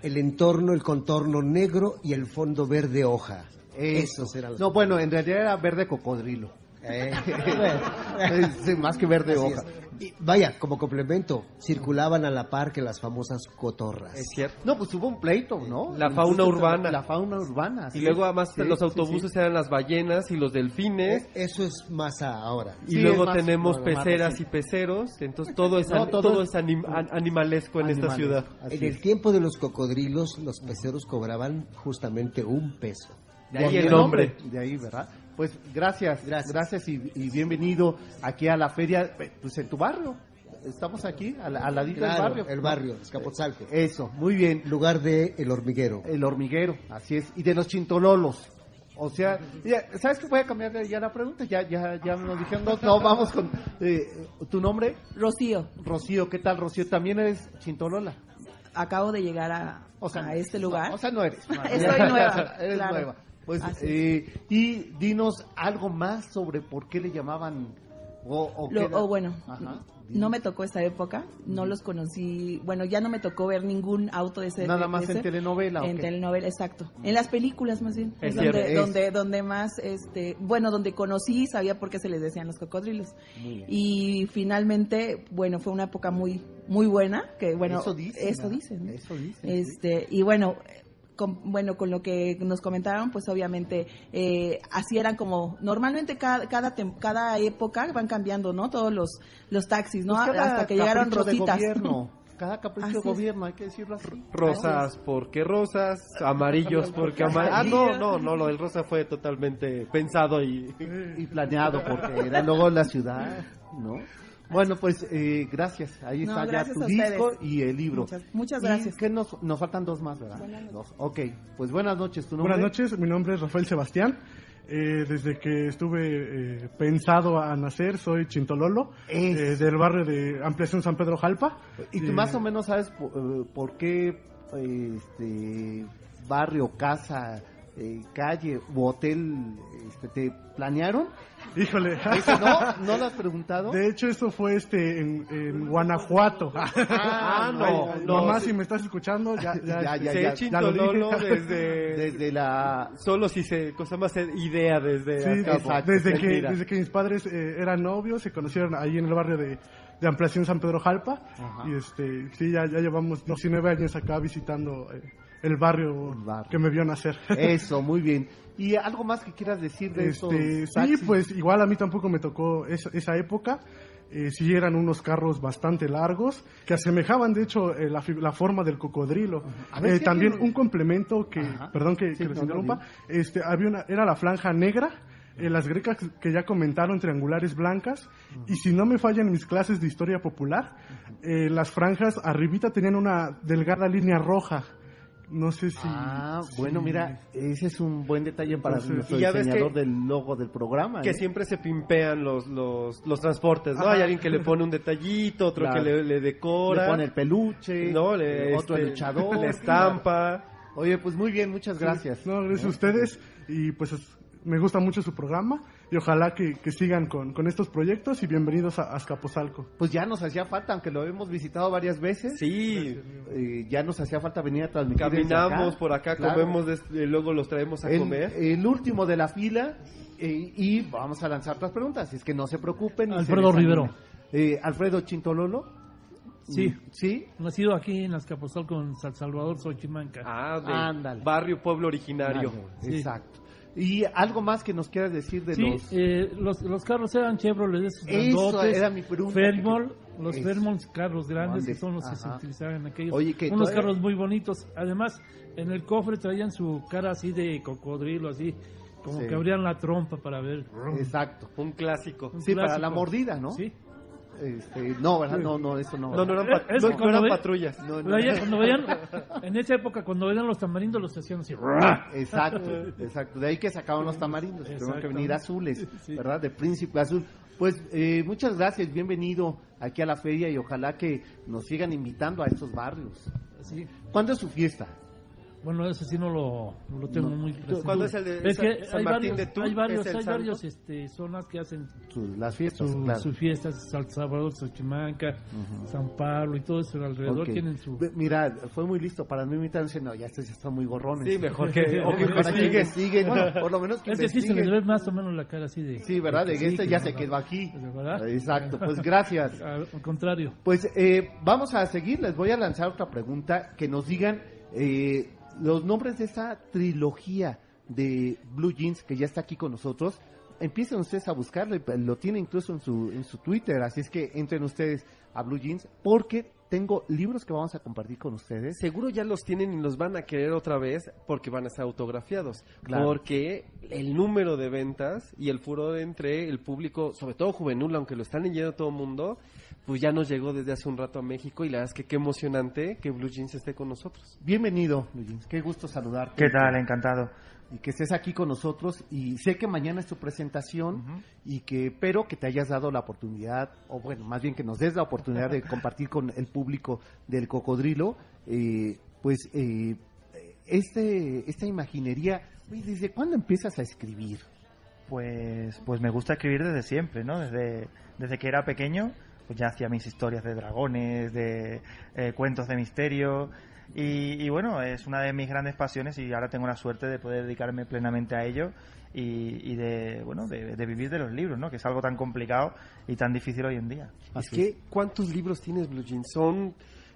el entorno, el contorno negro y el fondo verde hoja. Eso. Los- No, bueno, en realidad era verde cocodrilo. Eh, Sí, más que verde así hoja. es. Y vaya, como complemento, circulaban a la par que las famosas cotorras. Es cierto. No, pues hubo un pleito, ¿no? La fauna urbana. La fauna urbana. Y luego además Sí, los autobuses sí. eran las ballenas y los delfines. Eh, Eso es más a- ahora. Y Sí, luego tenemos más peceras y peceros, entonces todo es, No, an- todo todo es- anim- an- animalesco en esta ciudad. Así En el tiempo de los cocodrilos, los peceros cobraban justamente un peso. De ahí el nombre. De ahí, ¿verdad? Pues gracias, Gracias. gracias, y, y bienvenido aquí a la feria, pues en tu barrio. Estamos aquí, al, al ladito Claro, del barrio. el barrio, Escapotzalco. Eso, muy bien. Lugar de El Hormiguero. El hormiguero, así es. Y de los chintololos. O sea, ya, ¿sabes qué? Voy a cambiar ya la pregunta. Ya, ya, ya nos dijeron, no, no, vamos con eh, tu nombre, Rocío, Rocío. ¿Qué tal, Rocío? ¿También eres chintolola? acabo de llegar a, O sea, a este lugar. no, o sea, no eres. Estoy nueva, eres claro. nueva. Pues, eh, y dinos algo más sobre por qué le llamaban. O, o Lo- qué era- o bueno, Ajá, no me tocó esta época, no los conocí, bueno, ya no me tocó ver ningún auto de ese. Nada de más en ese. telenovela. ¿o En telenovela, exacto. En las películas más bien. Es Es cierto, donde, es. donde, donde más, este, bueno, donde conocí, sabía por qué se les decían los cocodrilos. Y finalmente, bueno, fue una época muy, muy buena, que bueno, Eso dicen, Eso ¿verdad? dicen. ¿no? Eso dicen, Este, y bueno, con, bueno, con lo que nos comentaron, pues obviamente eh, así eran como normalmente cada cada tem- cada época van cambiando, ¿no? Todos los los taxis, ¿no? Pues Hasta que llegaron capricho de rositas. gobierno, Cada capricho Así de es. gobierno, hay que decirlo así. Rosas porque rosas, amarillos porque amarillos. Ah, no, no, no, lo del rosa fue totalmente pensado y... Y planeado, porque era luego la ciudad, ¿no? Bueno, pues eh, gracias. Ahí No, está ya tu disco ustedes. y el libro. Muchas- muchas ¿Y gracias. qué nos, nos faltan dos más, ¿verdad? Dos. Ok, pues buenas noches. ¿Tu nombre? Buenas noches, mi nombre es Rafael Sebastián. Eh, desde que estuve eh, pensado a nacer, soy Chintololo, eh, del barrio de Ampliación San Pedro Jalpa. ¿Y tú Eh, más o menos sabes po- eh, por, qué eh, este barrio, casa, eh, calle u hotel este, te planearon? Híjole. ¿Eso no? ¿No lo has preguntado? De hecho, esto fue este en, en Guanajuato. Ah, no, Ay, no, mamá, sí. si me estás escuchando, ya, ya, Ya, ya, Se ya, echa ya lo dije. Chintololo desde... Desde la... Solo si se... Cosa más idea desde... Sí, exacto, desde, que, desde que mis padres eh, eran novios, se conocieron ahí en el barrio de, de Ampliación San Pedro Jalpa. Ajá. Y este, sí, ya, ya llevamos 19 años acá visitando eh, el, barrio que me vio nacer. Eso, muy bien. ¿Y algo más que quieras decir de Este, estos sí, pues igual a mí tampoco me tocó esa, esa época. Eh, sí eran unos carros bastante largos que asemejaban de hecho eh, la, la forma del cocodrilo. A ver Eh, si también un complemento que, Ajá. perdón que, Sí, que les no, no, interrumpa, este, había una, era la franja negra. eh, las grecas que ya comentaron triangulares blancas y si no me fallan mis clases de historia popular eh, las franjas arribita tenían una delgada línea roja no sé si Ah, si- bueno, mira, ese es un buen detalle para Entonces- nuestro ya diseñador que- del logo del programa. Que ¿eh? siempre se pimpean los, los, los transportes, ¿no? Ajá. Hay alguien que le pone un detallito, otro Claro. que le, le decora. Le pone el peluche, ¿no? Le, eh, otro el este, luchador. La estampa. Oye, pues muy bien, muchas gracias. No, gracias a ustedes y pues es- me gusta mucho su programa y ojalá que, que sigan con, con estos proyectos y bienvenidos a Azcapotzalco. Pues ya nos hacía falta, aunque lo hemos visitado varias veces. Sí, eh, ya nos hacía falta venir a transmitir. caminamos por acá, Claro. comemos, y luego los traemos a el, comer. el último de la fila eh, y vamos a lanzar otras preguntas. Es que no se preocupen. se Alfredo desanimen. Rivero. Eh, Alfredo Chintololo. Sí. ¿Sí? Nacido aquí en Azcapotzalco con San Salvador Xochimanca. Ah, de Ándale. barrio pueblo originario. Ándale, Exacto. ¿Y algo más que nos quieras decir de sí, los... eh, los, los carros eran Chevrolet de esos Eso grandotes, era mi pregunta. Fairmont, los. Fairmont carros grandes que son los que se utilizaban en aquellos. Oye, que unos todavía- carros muy bonitos. Además, en el cofre traían su cara así de cocodrilo, así como Sí. que abrían la trompa para ver. Exacto. Un clásico. Un Sí, para la mordida, ¿no? Sí. Este, no, ¿verdad? No, no, eso no. No, no eran, pat- no- eran ve- patrullas. No, cuando veían, en esa época, cuando veían los tamarindos, los hacían así. Exacto, exacto. De ahí que sacaban los tamarindos. Tuvieron que venir azules, ¿verdad? De príncipe azul. Pues eh, muchas gracias, bienvenido aquí a la feria y ojalá que nos sigan invitando a estos barrios. Sí. ¿Cuándo es su fiesta? Bueno, eso sí no lo, no lo tengo No. muy presente. ¿Cuándo es el de Es San- que San hay Martín varios, de Tours? hay varios, ¿Es el hay santo? varios este, zonas que hacen Su- las fiestas, su, claro. su fiestas, San Salvador, Xochimanca, San Pablo y todo eso alrededor Ok. tienen su... Mira, fue muy listo para no invitarse. No, ya estos ya están muy gorrones. Sí, mejor que- o que para que Sí. investiguen. Bueno, por lo menos que Es que sí se les ve más o menos la cara así de... Sí, ¿verdad? De Sí, que este que ya se quedó aquí. ¿Verdad? Exacto, pues gracias. Al al contrario. Pues eh, vamos a seguir, les voy a lanzar otra pregunta, que nos digan eh, los nombres de esta trilogía de Blue Jeans que ya está aquí con nosotros. Empiecen ustedes a buscarlo, lo tiene incluso en su, en su Twitter, así es que entren ustedes a Blue Jeans, porque tengo libros que vamos a compartir con ustedes. Seguro ya los tienen y los van a querer otra vez porque van a estar autografiados. Claro. Porque el número de ventas y el furor entre el público, sobre todo juvenil, aunque lo están leyendo todo el mundo, pues ya nos llegó desde hace un rato a México y la verdad es que qué emocionante que Blue Jeans esté con nosotros. Bienvenido, Blue Jeans, qué gusto saludarte. ¿Qué tal? Encantado. Y que estés aquí con nosotros y sé que mañana es tu presentación y que pero que te hayas dado la oportunidad o bueno más bien que nos des la oportunidad de compartir con el público del cocodrilo eh, pues eh, este esta imaginería oye, desde cuándo empiezas a escribir Pues, pues me gusta escribir desde siempre, ¿no? Desde, desde que era pequeño, pues ya hacía mis historias de dragones, de eh, cuentos de misterio. Y, y bueno, es una de mis grandes pasiones y ahora tengo la suerte de poder dedicarme plenamente a ello y, y de, bueno, de, de vivir de los libros, ¿no? Que es algo tan complicado y tan difícil hoy en día. es que, ¿cuántos libros tienes, Blue Jeans? ¿Son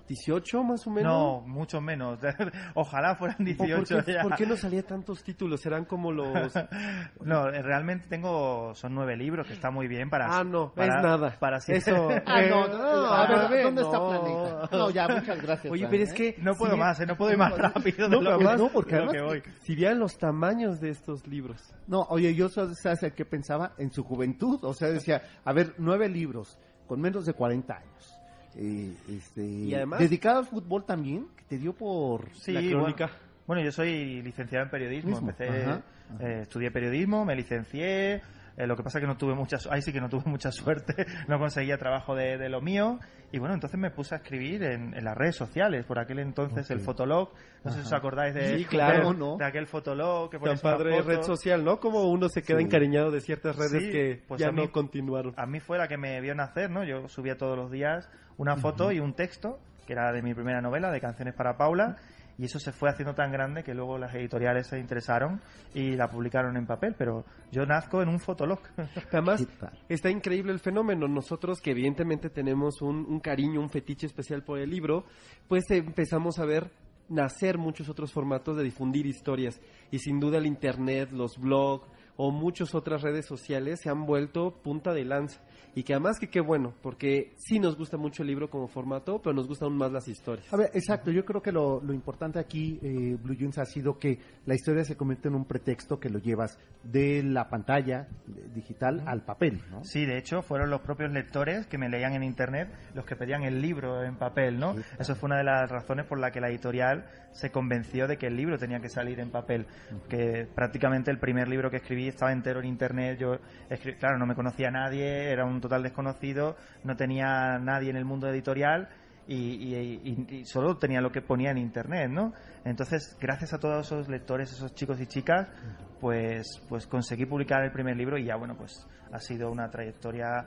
18 más o menos? No, mucho menos. Ojalá fueran ¿O 18 ¿Por qué, ya. por qué no salía tantos títulos? ¿Serán como los...? No, eh, realmente tengo, son nueve libros, que está muy bien para... Ah, no, para- es nada. Para siete- Eso, Ah, no, eh, no, a ver, ¿dónde está no. Planeta? No, ya, muchas gracias. Oye, pero es ¿eh? que... No puedo si más, eh, no puedo ir más rápido de No, lo pero que- además- no, porque de lo además- que voy. Si vieran los tamaños de estos libros. No, oye, yo sabes el que pensaba en su juventud, o sea, decía, a ver, nueve libros con menos de 40 años. Eh, este, Y además- dedicado al fútbol también, que te dio por Sí, La crónica. Bueno, bueno, yo soy licenciado en periodismo. Empecé, ajá, eh, estudié periodismo, me licencié. Eh, lo que pasa que no tuve mucha, ahí sí que no tuve mucha suerte, no conseguía trabajo de, de lo mío. Y bueno, entonces me puse a escribir en, en las redes sociales. Por aquel entonces el Fotolog, no sé si os acordáis de, Sí, claro, de, ¿no? de aquel Fotolog que Tan padre foto. red social, ¿no? Como uno se queda Sí. encariñado de ciertas redes Sí, que pues ya mí- no continuaron. A mí fue la que me vio nacer, ¿no? Yo subía todos los días una foto y un texto, que era de mi primera novela, de Canciones para Paula, y eso se fue haciendo tan grande que luego las editoriales se interesaron y la publicaron en papel, pero yo nazco en un fotolog. Además, está increíble el fenómeno. Nosotros que evidentemente tenemos un, un cariño, un fetiche especial por el libro, pues empezamos a ver nacer muchos otros formatos de difundir historias. Y sin duda el Internet, los blogs o muchas otras redes sociales se han vuelto punta de lanza. Y que además que qué bueno, porque sí nos gusta mucho el libro como formato, pero nos gustan aún más las historias. A ver, exacto, yo creo que lo, lo importante aquí, eh, Blue Jeans, ha sido que la historia se convierte en un pretexto que lo llevas de la pantalla digital al papel, ¿no? Sí, de hecho, fueron los propios lectores que me leían en internet los que pedían el libro en papel, ¿no? Eso fue una de las razones por la que la editorial se convenció de que el libro tenía que salir en papel. Que prácticamente el primer libro que escribí estaba entero en internet. Yo, claro, no me conocía a nadie, era un total desconocido, no tenía nadie en el mundo editorial. Y, y- y- y solo tenía lo que ponía en internet, ¿no? Entonces, gracias a todos esos lectores, esos chicos y chicas, pues, pues conseguí publicar el primer libro y ya, bueno, pues ha sido una trayectoria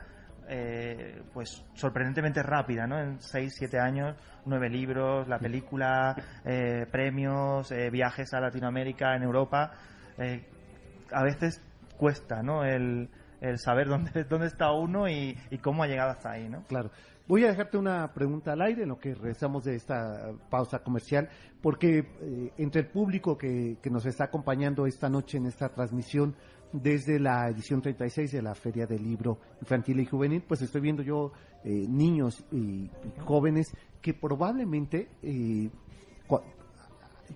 eh, pues sorprendentemente rápida, ¿no? En 6, 7 años, nueve libros, la película, eh, premios, eh, viajes a Latinoamérica, en Europa. A veces cuesta, ¿no? El, el saber dónde, dónde está uno y, y cómo ha llegado hasta ahí, ¿no? Claro. Voy a dejarte una pregunta al aire en lo que regresamos de esta pausa comercial, porque eh, entre el público que, que nos está acompañando esta noche en esta transmisión desde la edición 36 de la Feria del Libro Infantil y Juvenil, pues estoy viendo yo eh, niños y, jóvenes que probablemente eh,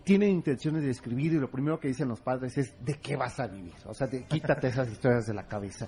tienen intenciones de escribir y lo primero que dicen los padres es ¿de qué vas a vivir? O sea, quítate esas historias de la cabeza.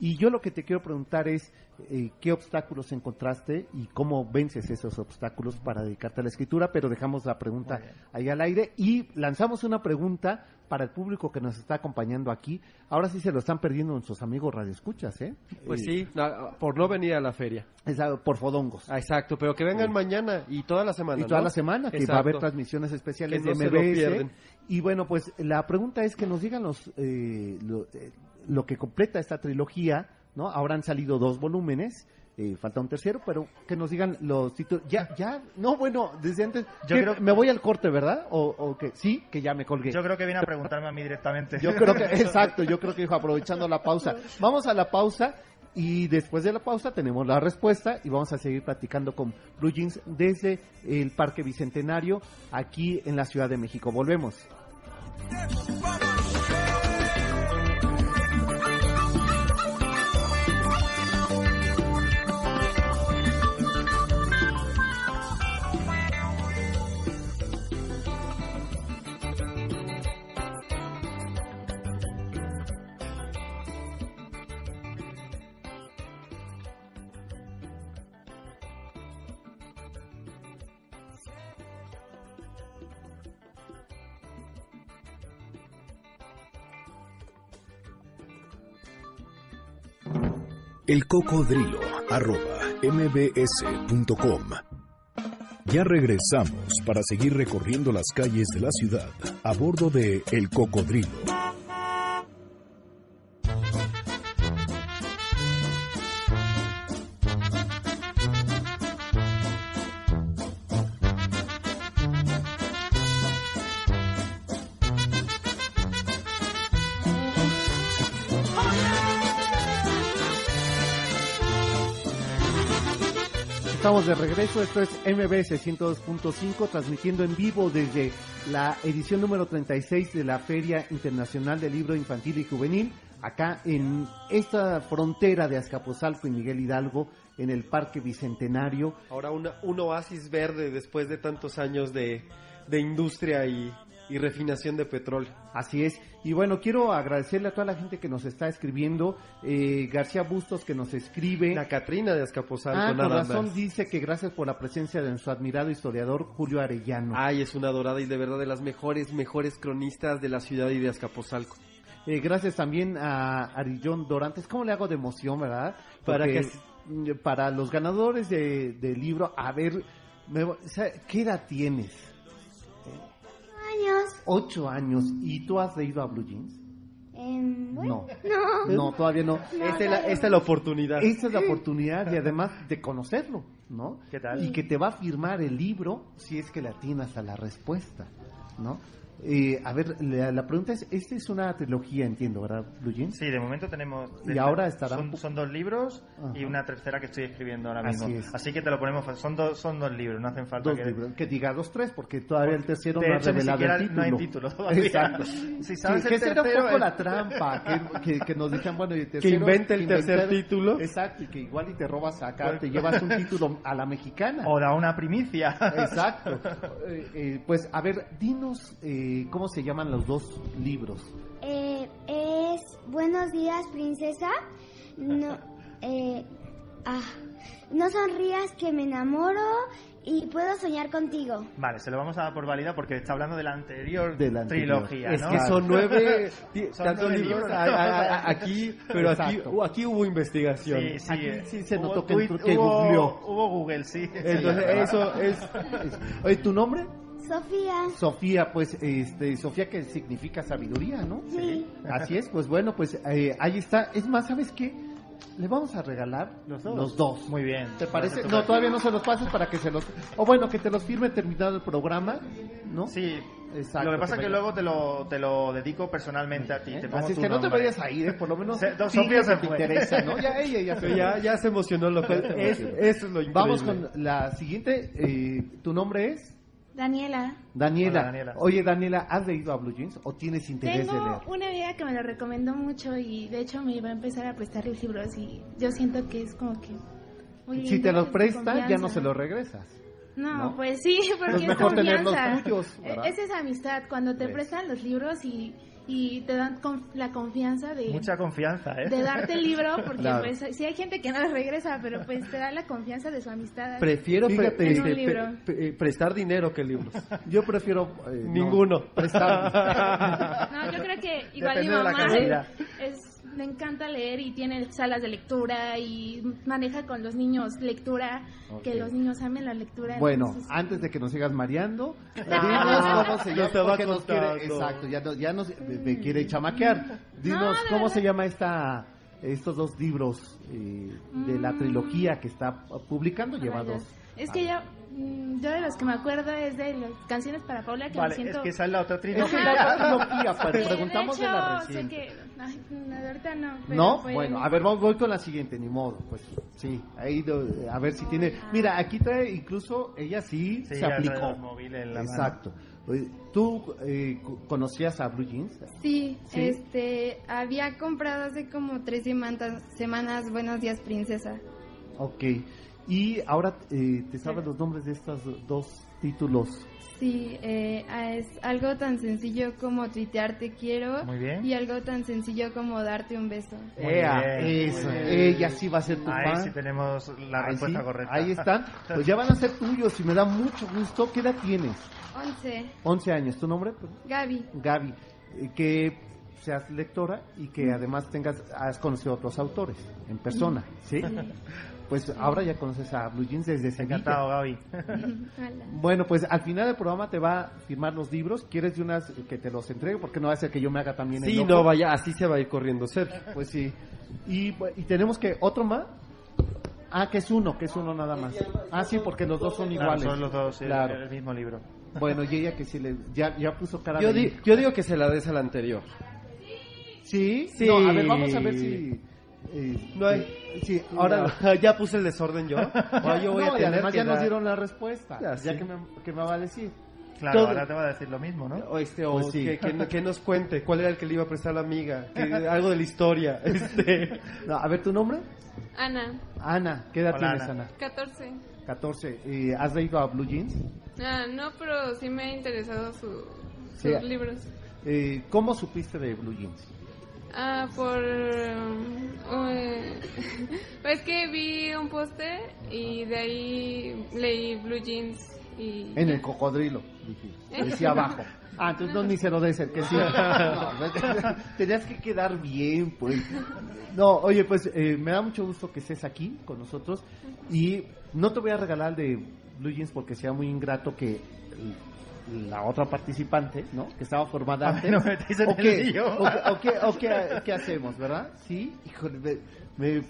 Y yo lo que te quiero preguntar es, eh, ¿qué obstáculos encontraste y cómo vences esos obstáculos para dedicarte a la escritura? Pero dejamos la pregunta ahí al aire y lanzamos una pregunta para el público que nos está acompañando aquí. Ahora sí se lo están perdiendo nuestros amigos radioescuchas, ¿eh? Pues Eh, sí, na- por no venir a la feria. esa- por fodongos. Ah, Exacto, pero que vengan mañana y toda la semana. Y toda ¿no? la semana, que va a Exacto. haber transmisiones especiales Que no de se lo MBS. pierden. Y bueno, pues la pregunta es que nos digan los, eh, lo, eh, lo que completa esta trilogía, ¿no? Ahora han salido dos volúmenes, eh, falta un tercero, pero que nos digan los títulos. Ya, ya, no, bueno, desde antes. Yo creo- Me voy al corte, ¿verdad? O, o que sí, que ya me colgué. Yo creo que viene a preguntarme a mí directamente. Yo creo que, exacto, yo creo que dijo aprovechando la pausa. Vamos a la pausa y después de la pausa tenemos la respuesta y vamos a seguir platicando con Blue Jeans desde el Parque Bicentenario aquí en la Ciudad de México. Volvemos. El cocodrilo arroba mbs.com. Ya regresamos para seguir recorriendo las calles de la ciudad a bordo de El Cocodrilo. De regreso, esto es MBS 102.5, transmitiendo en vivo desde la edición número 36 de la Feria Internacional del Libro Infantil y Juvenil, acá en esta frontera de Azcapotzalco y Miguel Hidalgo, en el Parque Bicentenario. Ahora una- un oasis verde después de tantos años de, de industria y, y refinación de petróleo. Así es. Y bueno, quiero agradecerle a toda la gente que nos está escribiendo. Eh, García Bustos que nos escribe. La Catrina de Azcapotzalco, Ah, con razón más. dice que gracias por la presencia de nuestro admirado historiador Julio Arellano. Ay, es una dorada y de verdad de las mejores, mejores cronistas de la ciudad y de Azcapotzalco. Eh, gracias también a Arillón Dorantes. ¿Cómo le hago de emoción, verdad? Para que- mm, para los ganadores de- del libro, a ver, me- ¿qué edad tienes? Años. Ocho años. ¿Y tú has leído a Blue Jeans? Em, bueno, No. no. No, todavía no. No, Esta es la, esta es la oportunidad. Esta es la oportunidad y además de conocerlo, ¿no? ¿Qué tal? Y que te va a firmar el libro si es que le atinas a la respuesta, ¿no? Eh, a ver, la, la pregunta es, esta es una trilogía, entiendo, ¿verdad, Jeans? Sí, de momento tenemos... Y ahora estarán- Son, son dos libros y Ajá. una tercera que estoy escribiendo ahora Así mismo. es. Así que te lo ponemos... Son dos, son dos libros, no hacen falta Dos que... libros, que diga los tres, porque todavía el tercero De no ha hecho, revelado el título. no hay título todavía. Exacto. Si sabes Sí, el que era un tercero, poco el- la trampa, que, que, que nos dijeron, bueno, y el tercero... invente el tercer título. Exacto, y que igual y te robas acá, Pues- te llevas un título a la mexicana. O da una primicia. Exacto. Eh, eh, pues, a ver, dinos eh, cómo se llaman los dos libros. Eh, es Buenos días, princesa. No, eh, ah, no sonrías que me enamoro y puedo soñar contigo. Vale, se lo vamos a dar por válida porque está hablando de la anterior, De la anterior. trilogía, Es ¿no? que son nueve, Son tantos nueve libros libros. a- a- a- aquí, pero aquí, Exacto. aquí hubo investigación. Sí, sí, Aquí eh, sí se hubo notó que hubo, googleó. hubo Google, sí. Entonces, Sí, eso es... Oye, ¿tu nombre? Sofía. Sofía, pues, este, Sofía que significa sabiduría, ¿no? Sí. Así es, pues bueno, pues eh, ahí está. Es más, ¿sabes qué? Le vamos a regalar ¿Los dos? Los dos. Muy bien. ¿Te parece? No, todavía no se los pases para que se los... O bueno, que te los firme terminado el programa, ¿no? Sí, Exacto, lo que pasa que es que vaya- luego te lo, te lo dedico personalmente a ti. Te pongo Así es que no te vayas a ir, ¿eh? por lo menos Se- Sofía se que te fue. interesa, ¿no? Ya ella ya se ya, ya se emocionó lo que es, eso es lo increíble. Vamos con la siguiente. eh, ¿Tu nombre es? Daniela. Daniela. Hola, Daniela. Oye, Daniela, ¿has leído a Blue Jeans o tienes interés de Tengo leer? una amiga que me lo recomendó mucho y de hecho me iba a empezar a prestar los libros y yo siento que es como que... muy Si te los es de presta, ya no se los regresas. No, ¿no? pues sí, porque Pues es mejor tener los confianza. tuyos, ¿verdad? Esa es amistad, cuando te ¿Ves? prestan los libros y, y te dan con- la confianza de Mucha confianza, ¿eh? de darte el libro porque Claro. pues sí hay gente que no regresa pero pues te da la confianza de su amistad Prefiero pre- este, pre- pre- prestar dinero que libros. Yo prefiero... eh, no, Ninguno. prestar. no yo creo que igual Depende mi de la mamá es le encanta leer y tiene salas de lectura y maneja con los niños lectura que Ok. los niños amen la lectura Bueno, entonces- antes de que nos sigas mareando, dinos cómo se ya llama, porque nos quiere, exacto, ya, nos, ya nos me, me quiere chamaquear. Dinos No, cómo se llama esta, estos dos libros eh, de la Mm. trilogía que está publicando, lleva dos. Es que mm, yo de los que me acuerdo es de las canciones para Paula que Vale, me siento... es que esa es la otra Es trilogía. la pero Sí, preguntamos de, hecho, la sé reciente. que... Ay, no, de ahorita no. pero ¿No? fue- Bueno, a ver, vamos, voy con la siguiente, ni modo. Pues sí, ahí a ver si tiene. Mira, aquí trae incluso, ella sí, Sí, se aplicó. en la mano. Exacto. Oye, ¿Tú eh, co- conocías a Blue Jeans? Sí, Sí. este, había comprado hace como tres semanas, semanas Buenos Días Princesa. Ok. Y ahora eh, te sabes los nombres de estos dos títulos. Sí, eh, es algo tan sencillo como tuitear te quiero Muy bien. y algo tan sencillo como darte un beso. Muy Ea, bien, eso, ella sí va a ser tu Ahí fan. sí tenemos la Ahí respuesta sí, correcta. Ahí están. Pues ya van a ser tuyos y me da mucho gusto. ¿Qué edad tienes? Once, 11 años. ¿Tu nombre? Gaby. Gaby. Eh, que seas lectora y que además tengas has conocido a otros autores en persona, ¿sí? Pues ahora ya conoces a Blue Jeans desde Sevilla. Encantado, Gaby. Bueno, pues al final del programa te va a firmar los libros. ¿Quieres de unas que te los entregue? Porque no va a ser que yo me haga también el Sí, loco. no, vaya, así se va a ir corriendo Sergio. Pues sí. Y, tenemos que otro más. Ah, que es uno, que es uno nada más. Ah, sí, porque los dos son Claro, iguales. son los dos el, Claro. el mismo libro. Bueno, y ella que sí le ya, ya puso cara Yo, de di- yo digo que se la des al anterior. ¿Sí? Sí. No, a ver, vamos a ver si eh, No hay. sí, ahora ya puse el desorden yo. Ahora yo voy No, a y tener además que ya nos dieron la respuesta. Ya, Ya, sí. que, me, que me va a decir. Claro, Todo- ahora te va a decir lo mismo, ¿no? O, este, o Pues sí. que, que- que nos cuente cuál era el que le iba a prestar a la amiga, que- algo de la historia. Este. No, a ver, ¿tu nombre? Ana, Ana. ¿Qué edad Hola, tienes, Ana. Ana? 14. 14. Eh, ¿Has leído a Blue Jeans? Ah, no, pero sí me ha interesado su, sus Sí. libros. Eh, ¿Cómo supiste de Blue Jeans? Ah, por... eh, es que vi un póster y de ahí leí Blue Jeans y... En el cocodrilo, dije. Decía abajo. Ah, entonces no ni se lo des el que sí. No, tenías que quedar bien, pues. No, oye, pues eh, me da mucho gusto que estés aquí con nosotros. Y no te voy a regalar el de Blue Jeans porque sea muy ingrato que la otra participante, ¿no? Que estaba formada A mí antes. no me ¿O qué? ¿O, qué- o qué, o qué- qué hacemos, verdad? Sí, híjole, me- me-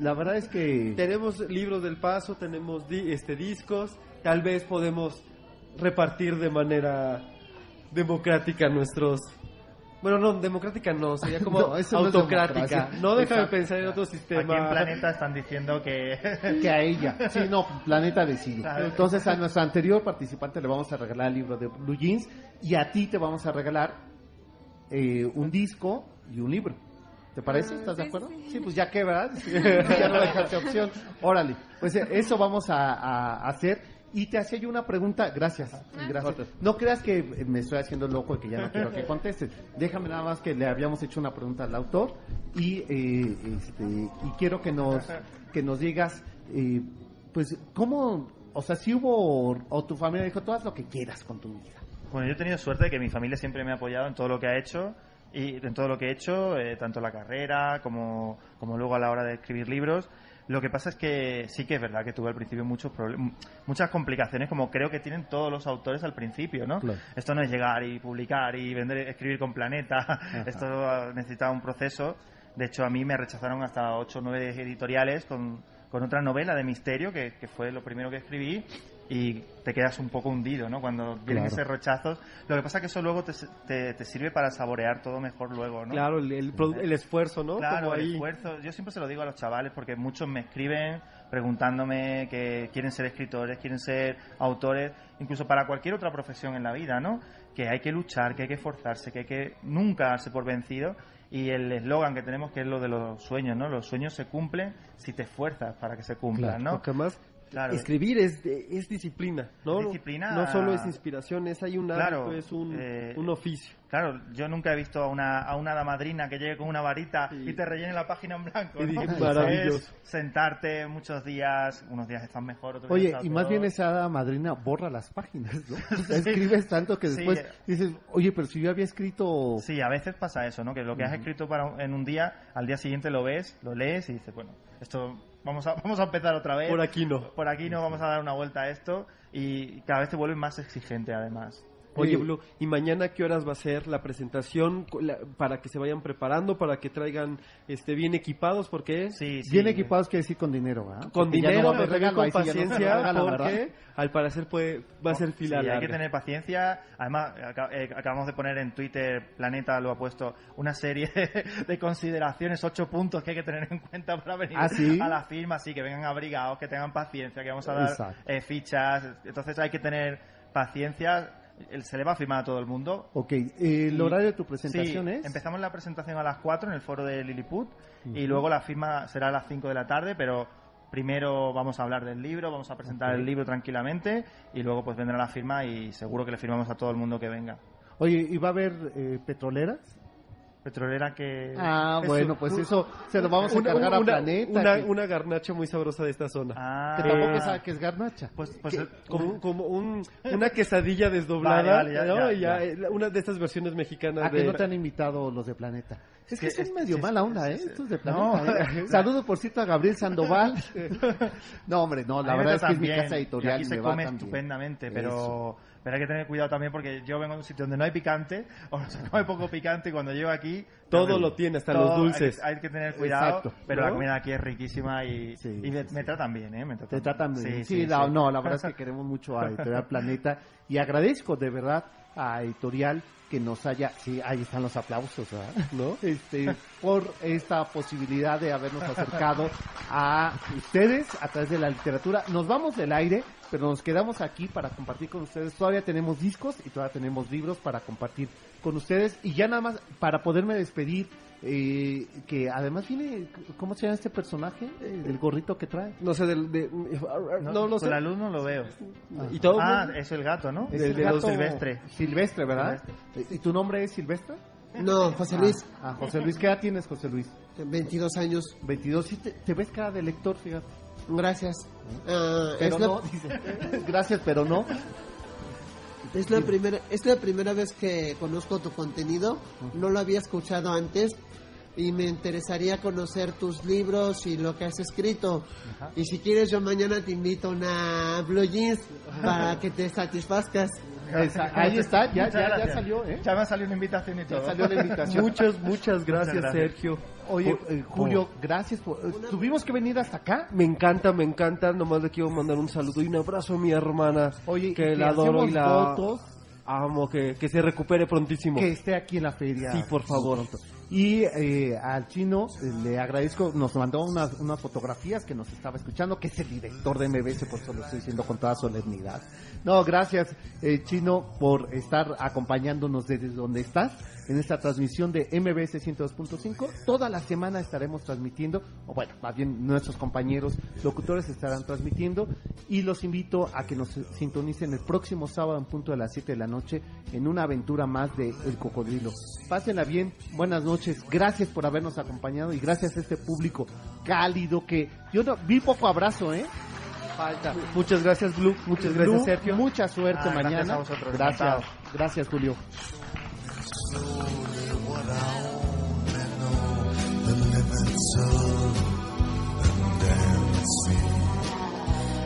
la verdad es que... Tenemos libros del paso, tenemos di- este discos, tal vez podemos repartir de manera democrática nuestros bueno, no, democrática no, sería como No, no autocrática. democracia. No, déjame Exacto. pensar en otro sistema. Aquí en Planeta están diciendo que... que a ella. Sí, no, Planeta decide. Entonces a nuestra anterior participante le vamos a regalar el libro de Blue Jeans y a ti te vamos a regalar eh, un disco y un libro. ¿Te parece? Ah, ¿Estás de acuerdo? sí, pues ya que, ¿verdad? ya no dejaste opción. Órale. Pues eh, eso vamos a, a hacer. Y te hacía yo una pregunta, gracias, gracias. No creas que me estoy haciendo loco y que ya no quiero que contestes. Déjame nada más que le habíamos hecho una pregunta al autor y eh, este y quiero que nos que nos digas, eh, pues cómo, o sea, si hubo o tu familia dijo, tú haz lo que quieras con tu vida. Bueno, yo he tenido suerte de que mi familia siempre me ha apoyado en todo lo que ha hecho y en todo lo que he hecho, eh, tanto la carrera como, como luego a la hora de escribir libros. Lo que pasa es que sí que es verdad que tuve al principio muchos muchas complicaciones, como creo que tienen todos los autores al principio, ¿no? Claro. Esto no es llegar y publicar y vender, escribir con Planeta. Esto necesitaba un proceso. De hecho, a mí me rechazaron hasta ocho o nueve editoriales con, con otra novela de misterio, que, que fue lo primero que escribí, y te quedas un poco hundido, ¿no? Cuando vienen Claro. esos rechazos. Lo que pasa es que eso luego te, te, te sirve para saborear todo mejor luego, ¿no? Claro, el, el el esfuerzo, ¿no? Claro, Como el ahí. esfuerzo. Yo siempre se lo digo a los chavales porque muchos me escriben preguntándome que quieren ser escritores, quieren ser autores, incluso para cualquier otra profesión en la vida, ¿no? Que hay que luchar, que hay que esforzarse, que hay que nunca darse por vencido. Y el eslogan que tenemos que es lo de los sueños, ¿no? Los sueños se cumplen si te esfuerzas para que se cumplan, Claro, ¿no? Porque más, Claro. Escribir es, es disciplina, ¿no? Disciplina. No solo es inspiración, es hay un Claro, es un, eh, un oficio. Claro, yo nunca he visto a una, a una damadrina que llegue con una varita y te rellene la página en blanco. ¿no? maravilloso. Es sentarte muchos días, unos días están mejor, otros Oye, días y más bien esa hada madrina borra las páginas, ¿no? O sea, Escribes tanto que Sí. después dices, oye, pero si yo había escrito... Sí, a veces pasa eso, ¿no? Que lo que has Ujú. escrito para en un día, al día siguiente lo ves, lo lees y dices, bueno, esto vamos a, vamos a empezar otra vez. Por aquí no. Por aquí no, vamos a dar una vuelta a esto y cada vez te vuelves más exigente además. Oye, Blue, ¿y mañana qué horas va a ser la presentación la- para que se vayan preparando, para que traigan este bien equipados? Porque sí, Bien equipados quiere decir con dinero, ¿verdad? con Porque ya dinero, no regalo, con sí no paciencia, porque al parecer puede, va a ser fila Sí, hay larga. que tener paciencia. Además, eh, acabamos de poner en Twitter, Planeta lo ha puesto, una serie de consideraciones, ocho puntos que hay que tener en cuenta para venir ¿Ah, sí? a la firma. Así que vengan abrigados, que tengan paciencia, que vamos a dar eh, fichas. Entonces hay que tener paciencia. Se le va a firmar a todo el mundo. Ok, eh, el Y- horario de tu presentación sí, es... Empezamos la presentación a las 4 en el foro de Lilliput y luego la firma será a las 5 de la tarde, pero primero vamos a hablar del libro, vamos a presentar el libro tranquilamente y luego pues vendrá la firma y seguro que le firmamos a todo el mundo que venga. Oye, ¿y va a haber eh, petroleras? Petrolera que... Ah, es bueno, un- pues eso se lo vamos a Una- encargar a una- Planeta. Una, que, una garnacha muy sabrosa de esta zona. Ah, que tampoco sabe que es garnacha. Pues, pues Que- el- como, como un- una quesadilla desdoblada, Vale, vale, ya, ¿no? ya, ya, ya. eh, una de estas versiones mexicanas A de... que no te han invitado los de Planeta. Es que, que son es- medio sí, mala onda, ¿eh? sí. Estos de No. Planeta. ¿eh? Saludos, por cierto, a Gabriel Sandoval. no, hombre, no, la A verdad es que es tratan mi casa y editorial. aquí y se me va come estupendamente, pero, Eso. Pero hay que tener cuidado también porque yo vengo de un sitio donde no hay picante o se come poco picante y cuando llego aquí... Todo también- lo tiene, hasta todo los dulces. Hay que, hay que tener cuidado, Exacto. pero ¿No? la comida aquí es riquísima y, Sí, y me, sí, me tratan bien, ¿eh? Me tratan Te tratan bien. Sí, la- sí. no, la verdad es que queremos mucho a Editorial Planeta y agradezco de verdad a Editorial que nos haya, sí, ahí están los aplausos, ¿verdad? ¿no? Este, por esta posibilidad de habernos acercado a ustedes a través de la literatura. Nos vamos del aire, pero nos quedamos aquí para compartir con ustedes. Todavía tenemos discos y todavía tenemos libros para compartir con ustedes y ya nada más para poderme despedir. Eh, que además viene, ¿cómo se llama este personaje? Eh, el gorrito que trae. No sé, del... De, no, no, con sé. la luz no lo veo. Y todo Ah, mundo- es el gato, ¿no? Es el el de los gato silvestre. Silvestre, ¿verdad? ¿Y tu nombre es Silvestre? No, José Luis. Ah, ah, José Luis, ¿qué edad tienes, José Luis? 22 años. 22, sí, te, te ves cara de lector, fíjate. Gracias. Ah, Pero es, la, no, dice, gracias, pero no. Es, la primera, es la primera vez que conozco tu contenido. No lo había escuchado antes. Y me interesaría conocer tus libros y lo que has escrito. Y si quieres, yo mañana te invito a una Blue Jeans para que te satisfazcas. Ahí está, ya, ya, ya salió, ¿eh? Ya me ha salido una invitación y todo. Ya salió la invitación. Muchas, muchas gracias, gracias. Sergio. Oye, Por- eh, Julio, gracias por... eh, ¿Tuvimos que venir hasta acá? Me encanta, me encanta. Nomás le quiero mandar un saludo y un abrazo a mi hermana. Oye, que y la adoro y la votos amo. Que, que se recupere prontísimo. que esté aquí en la feria. Sí, por favor. Y eh, al chino eh, le agradezco, nos mandó unas, unas fotografías que nos estaba escuchando, que es el director de MBS, por eso lo estoy diciendo con toda solemnidad. No, gracias eh, chino por estar acompañándonos desde donde estás en esta transmisión de MBS 102.5. Toda la semana estaremos transmitiendo, o bueno, más bien nuestros compañeros locutores estarán transmitiendo y los invito a que nos sintonicen el próximo sábado en punto de las 7 de la noche en una aventura más de El Cocodrilo. Pásenla bien, buenas noches, gracias por habernos acompañado y gracias a este público cálido que yo no, vi poco abrazo, ¿eh? Falta. Muchas gracias, Blue. Muchas gracias, Blue, Sergio. Mucha suerte Ah, gracias mañana. a vosotros, gracias, gracias Julio.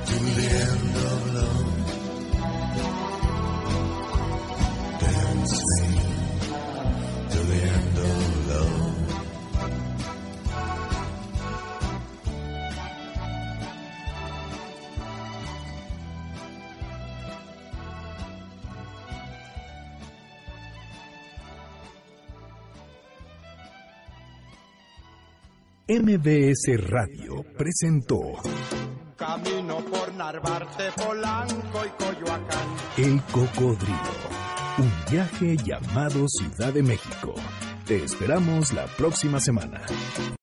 To the end of MBS Radio presentó Camino por Narvarte, Polanco y Coyoacán. El Cocodrilo. Un viaje llamado Ciudad de México. Te esperamos la próxima semana.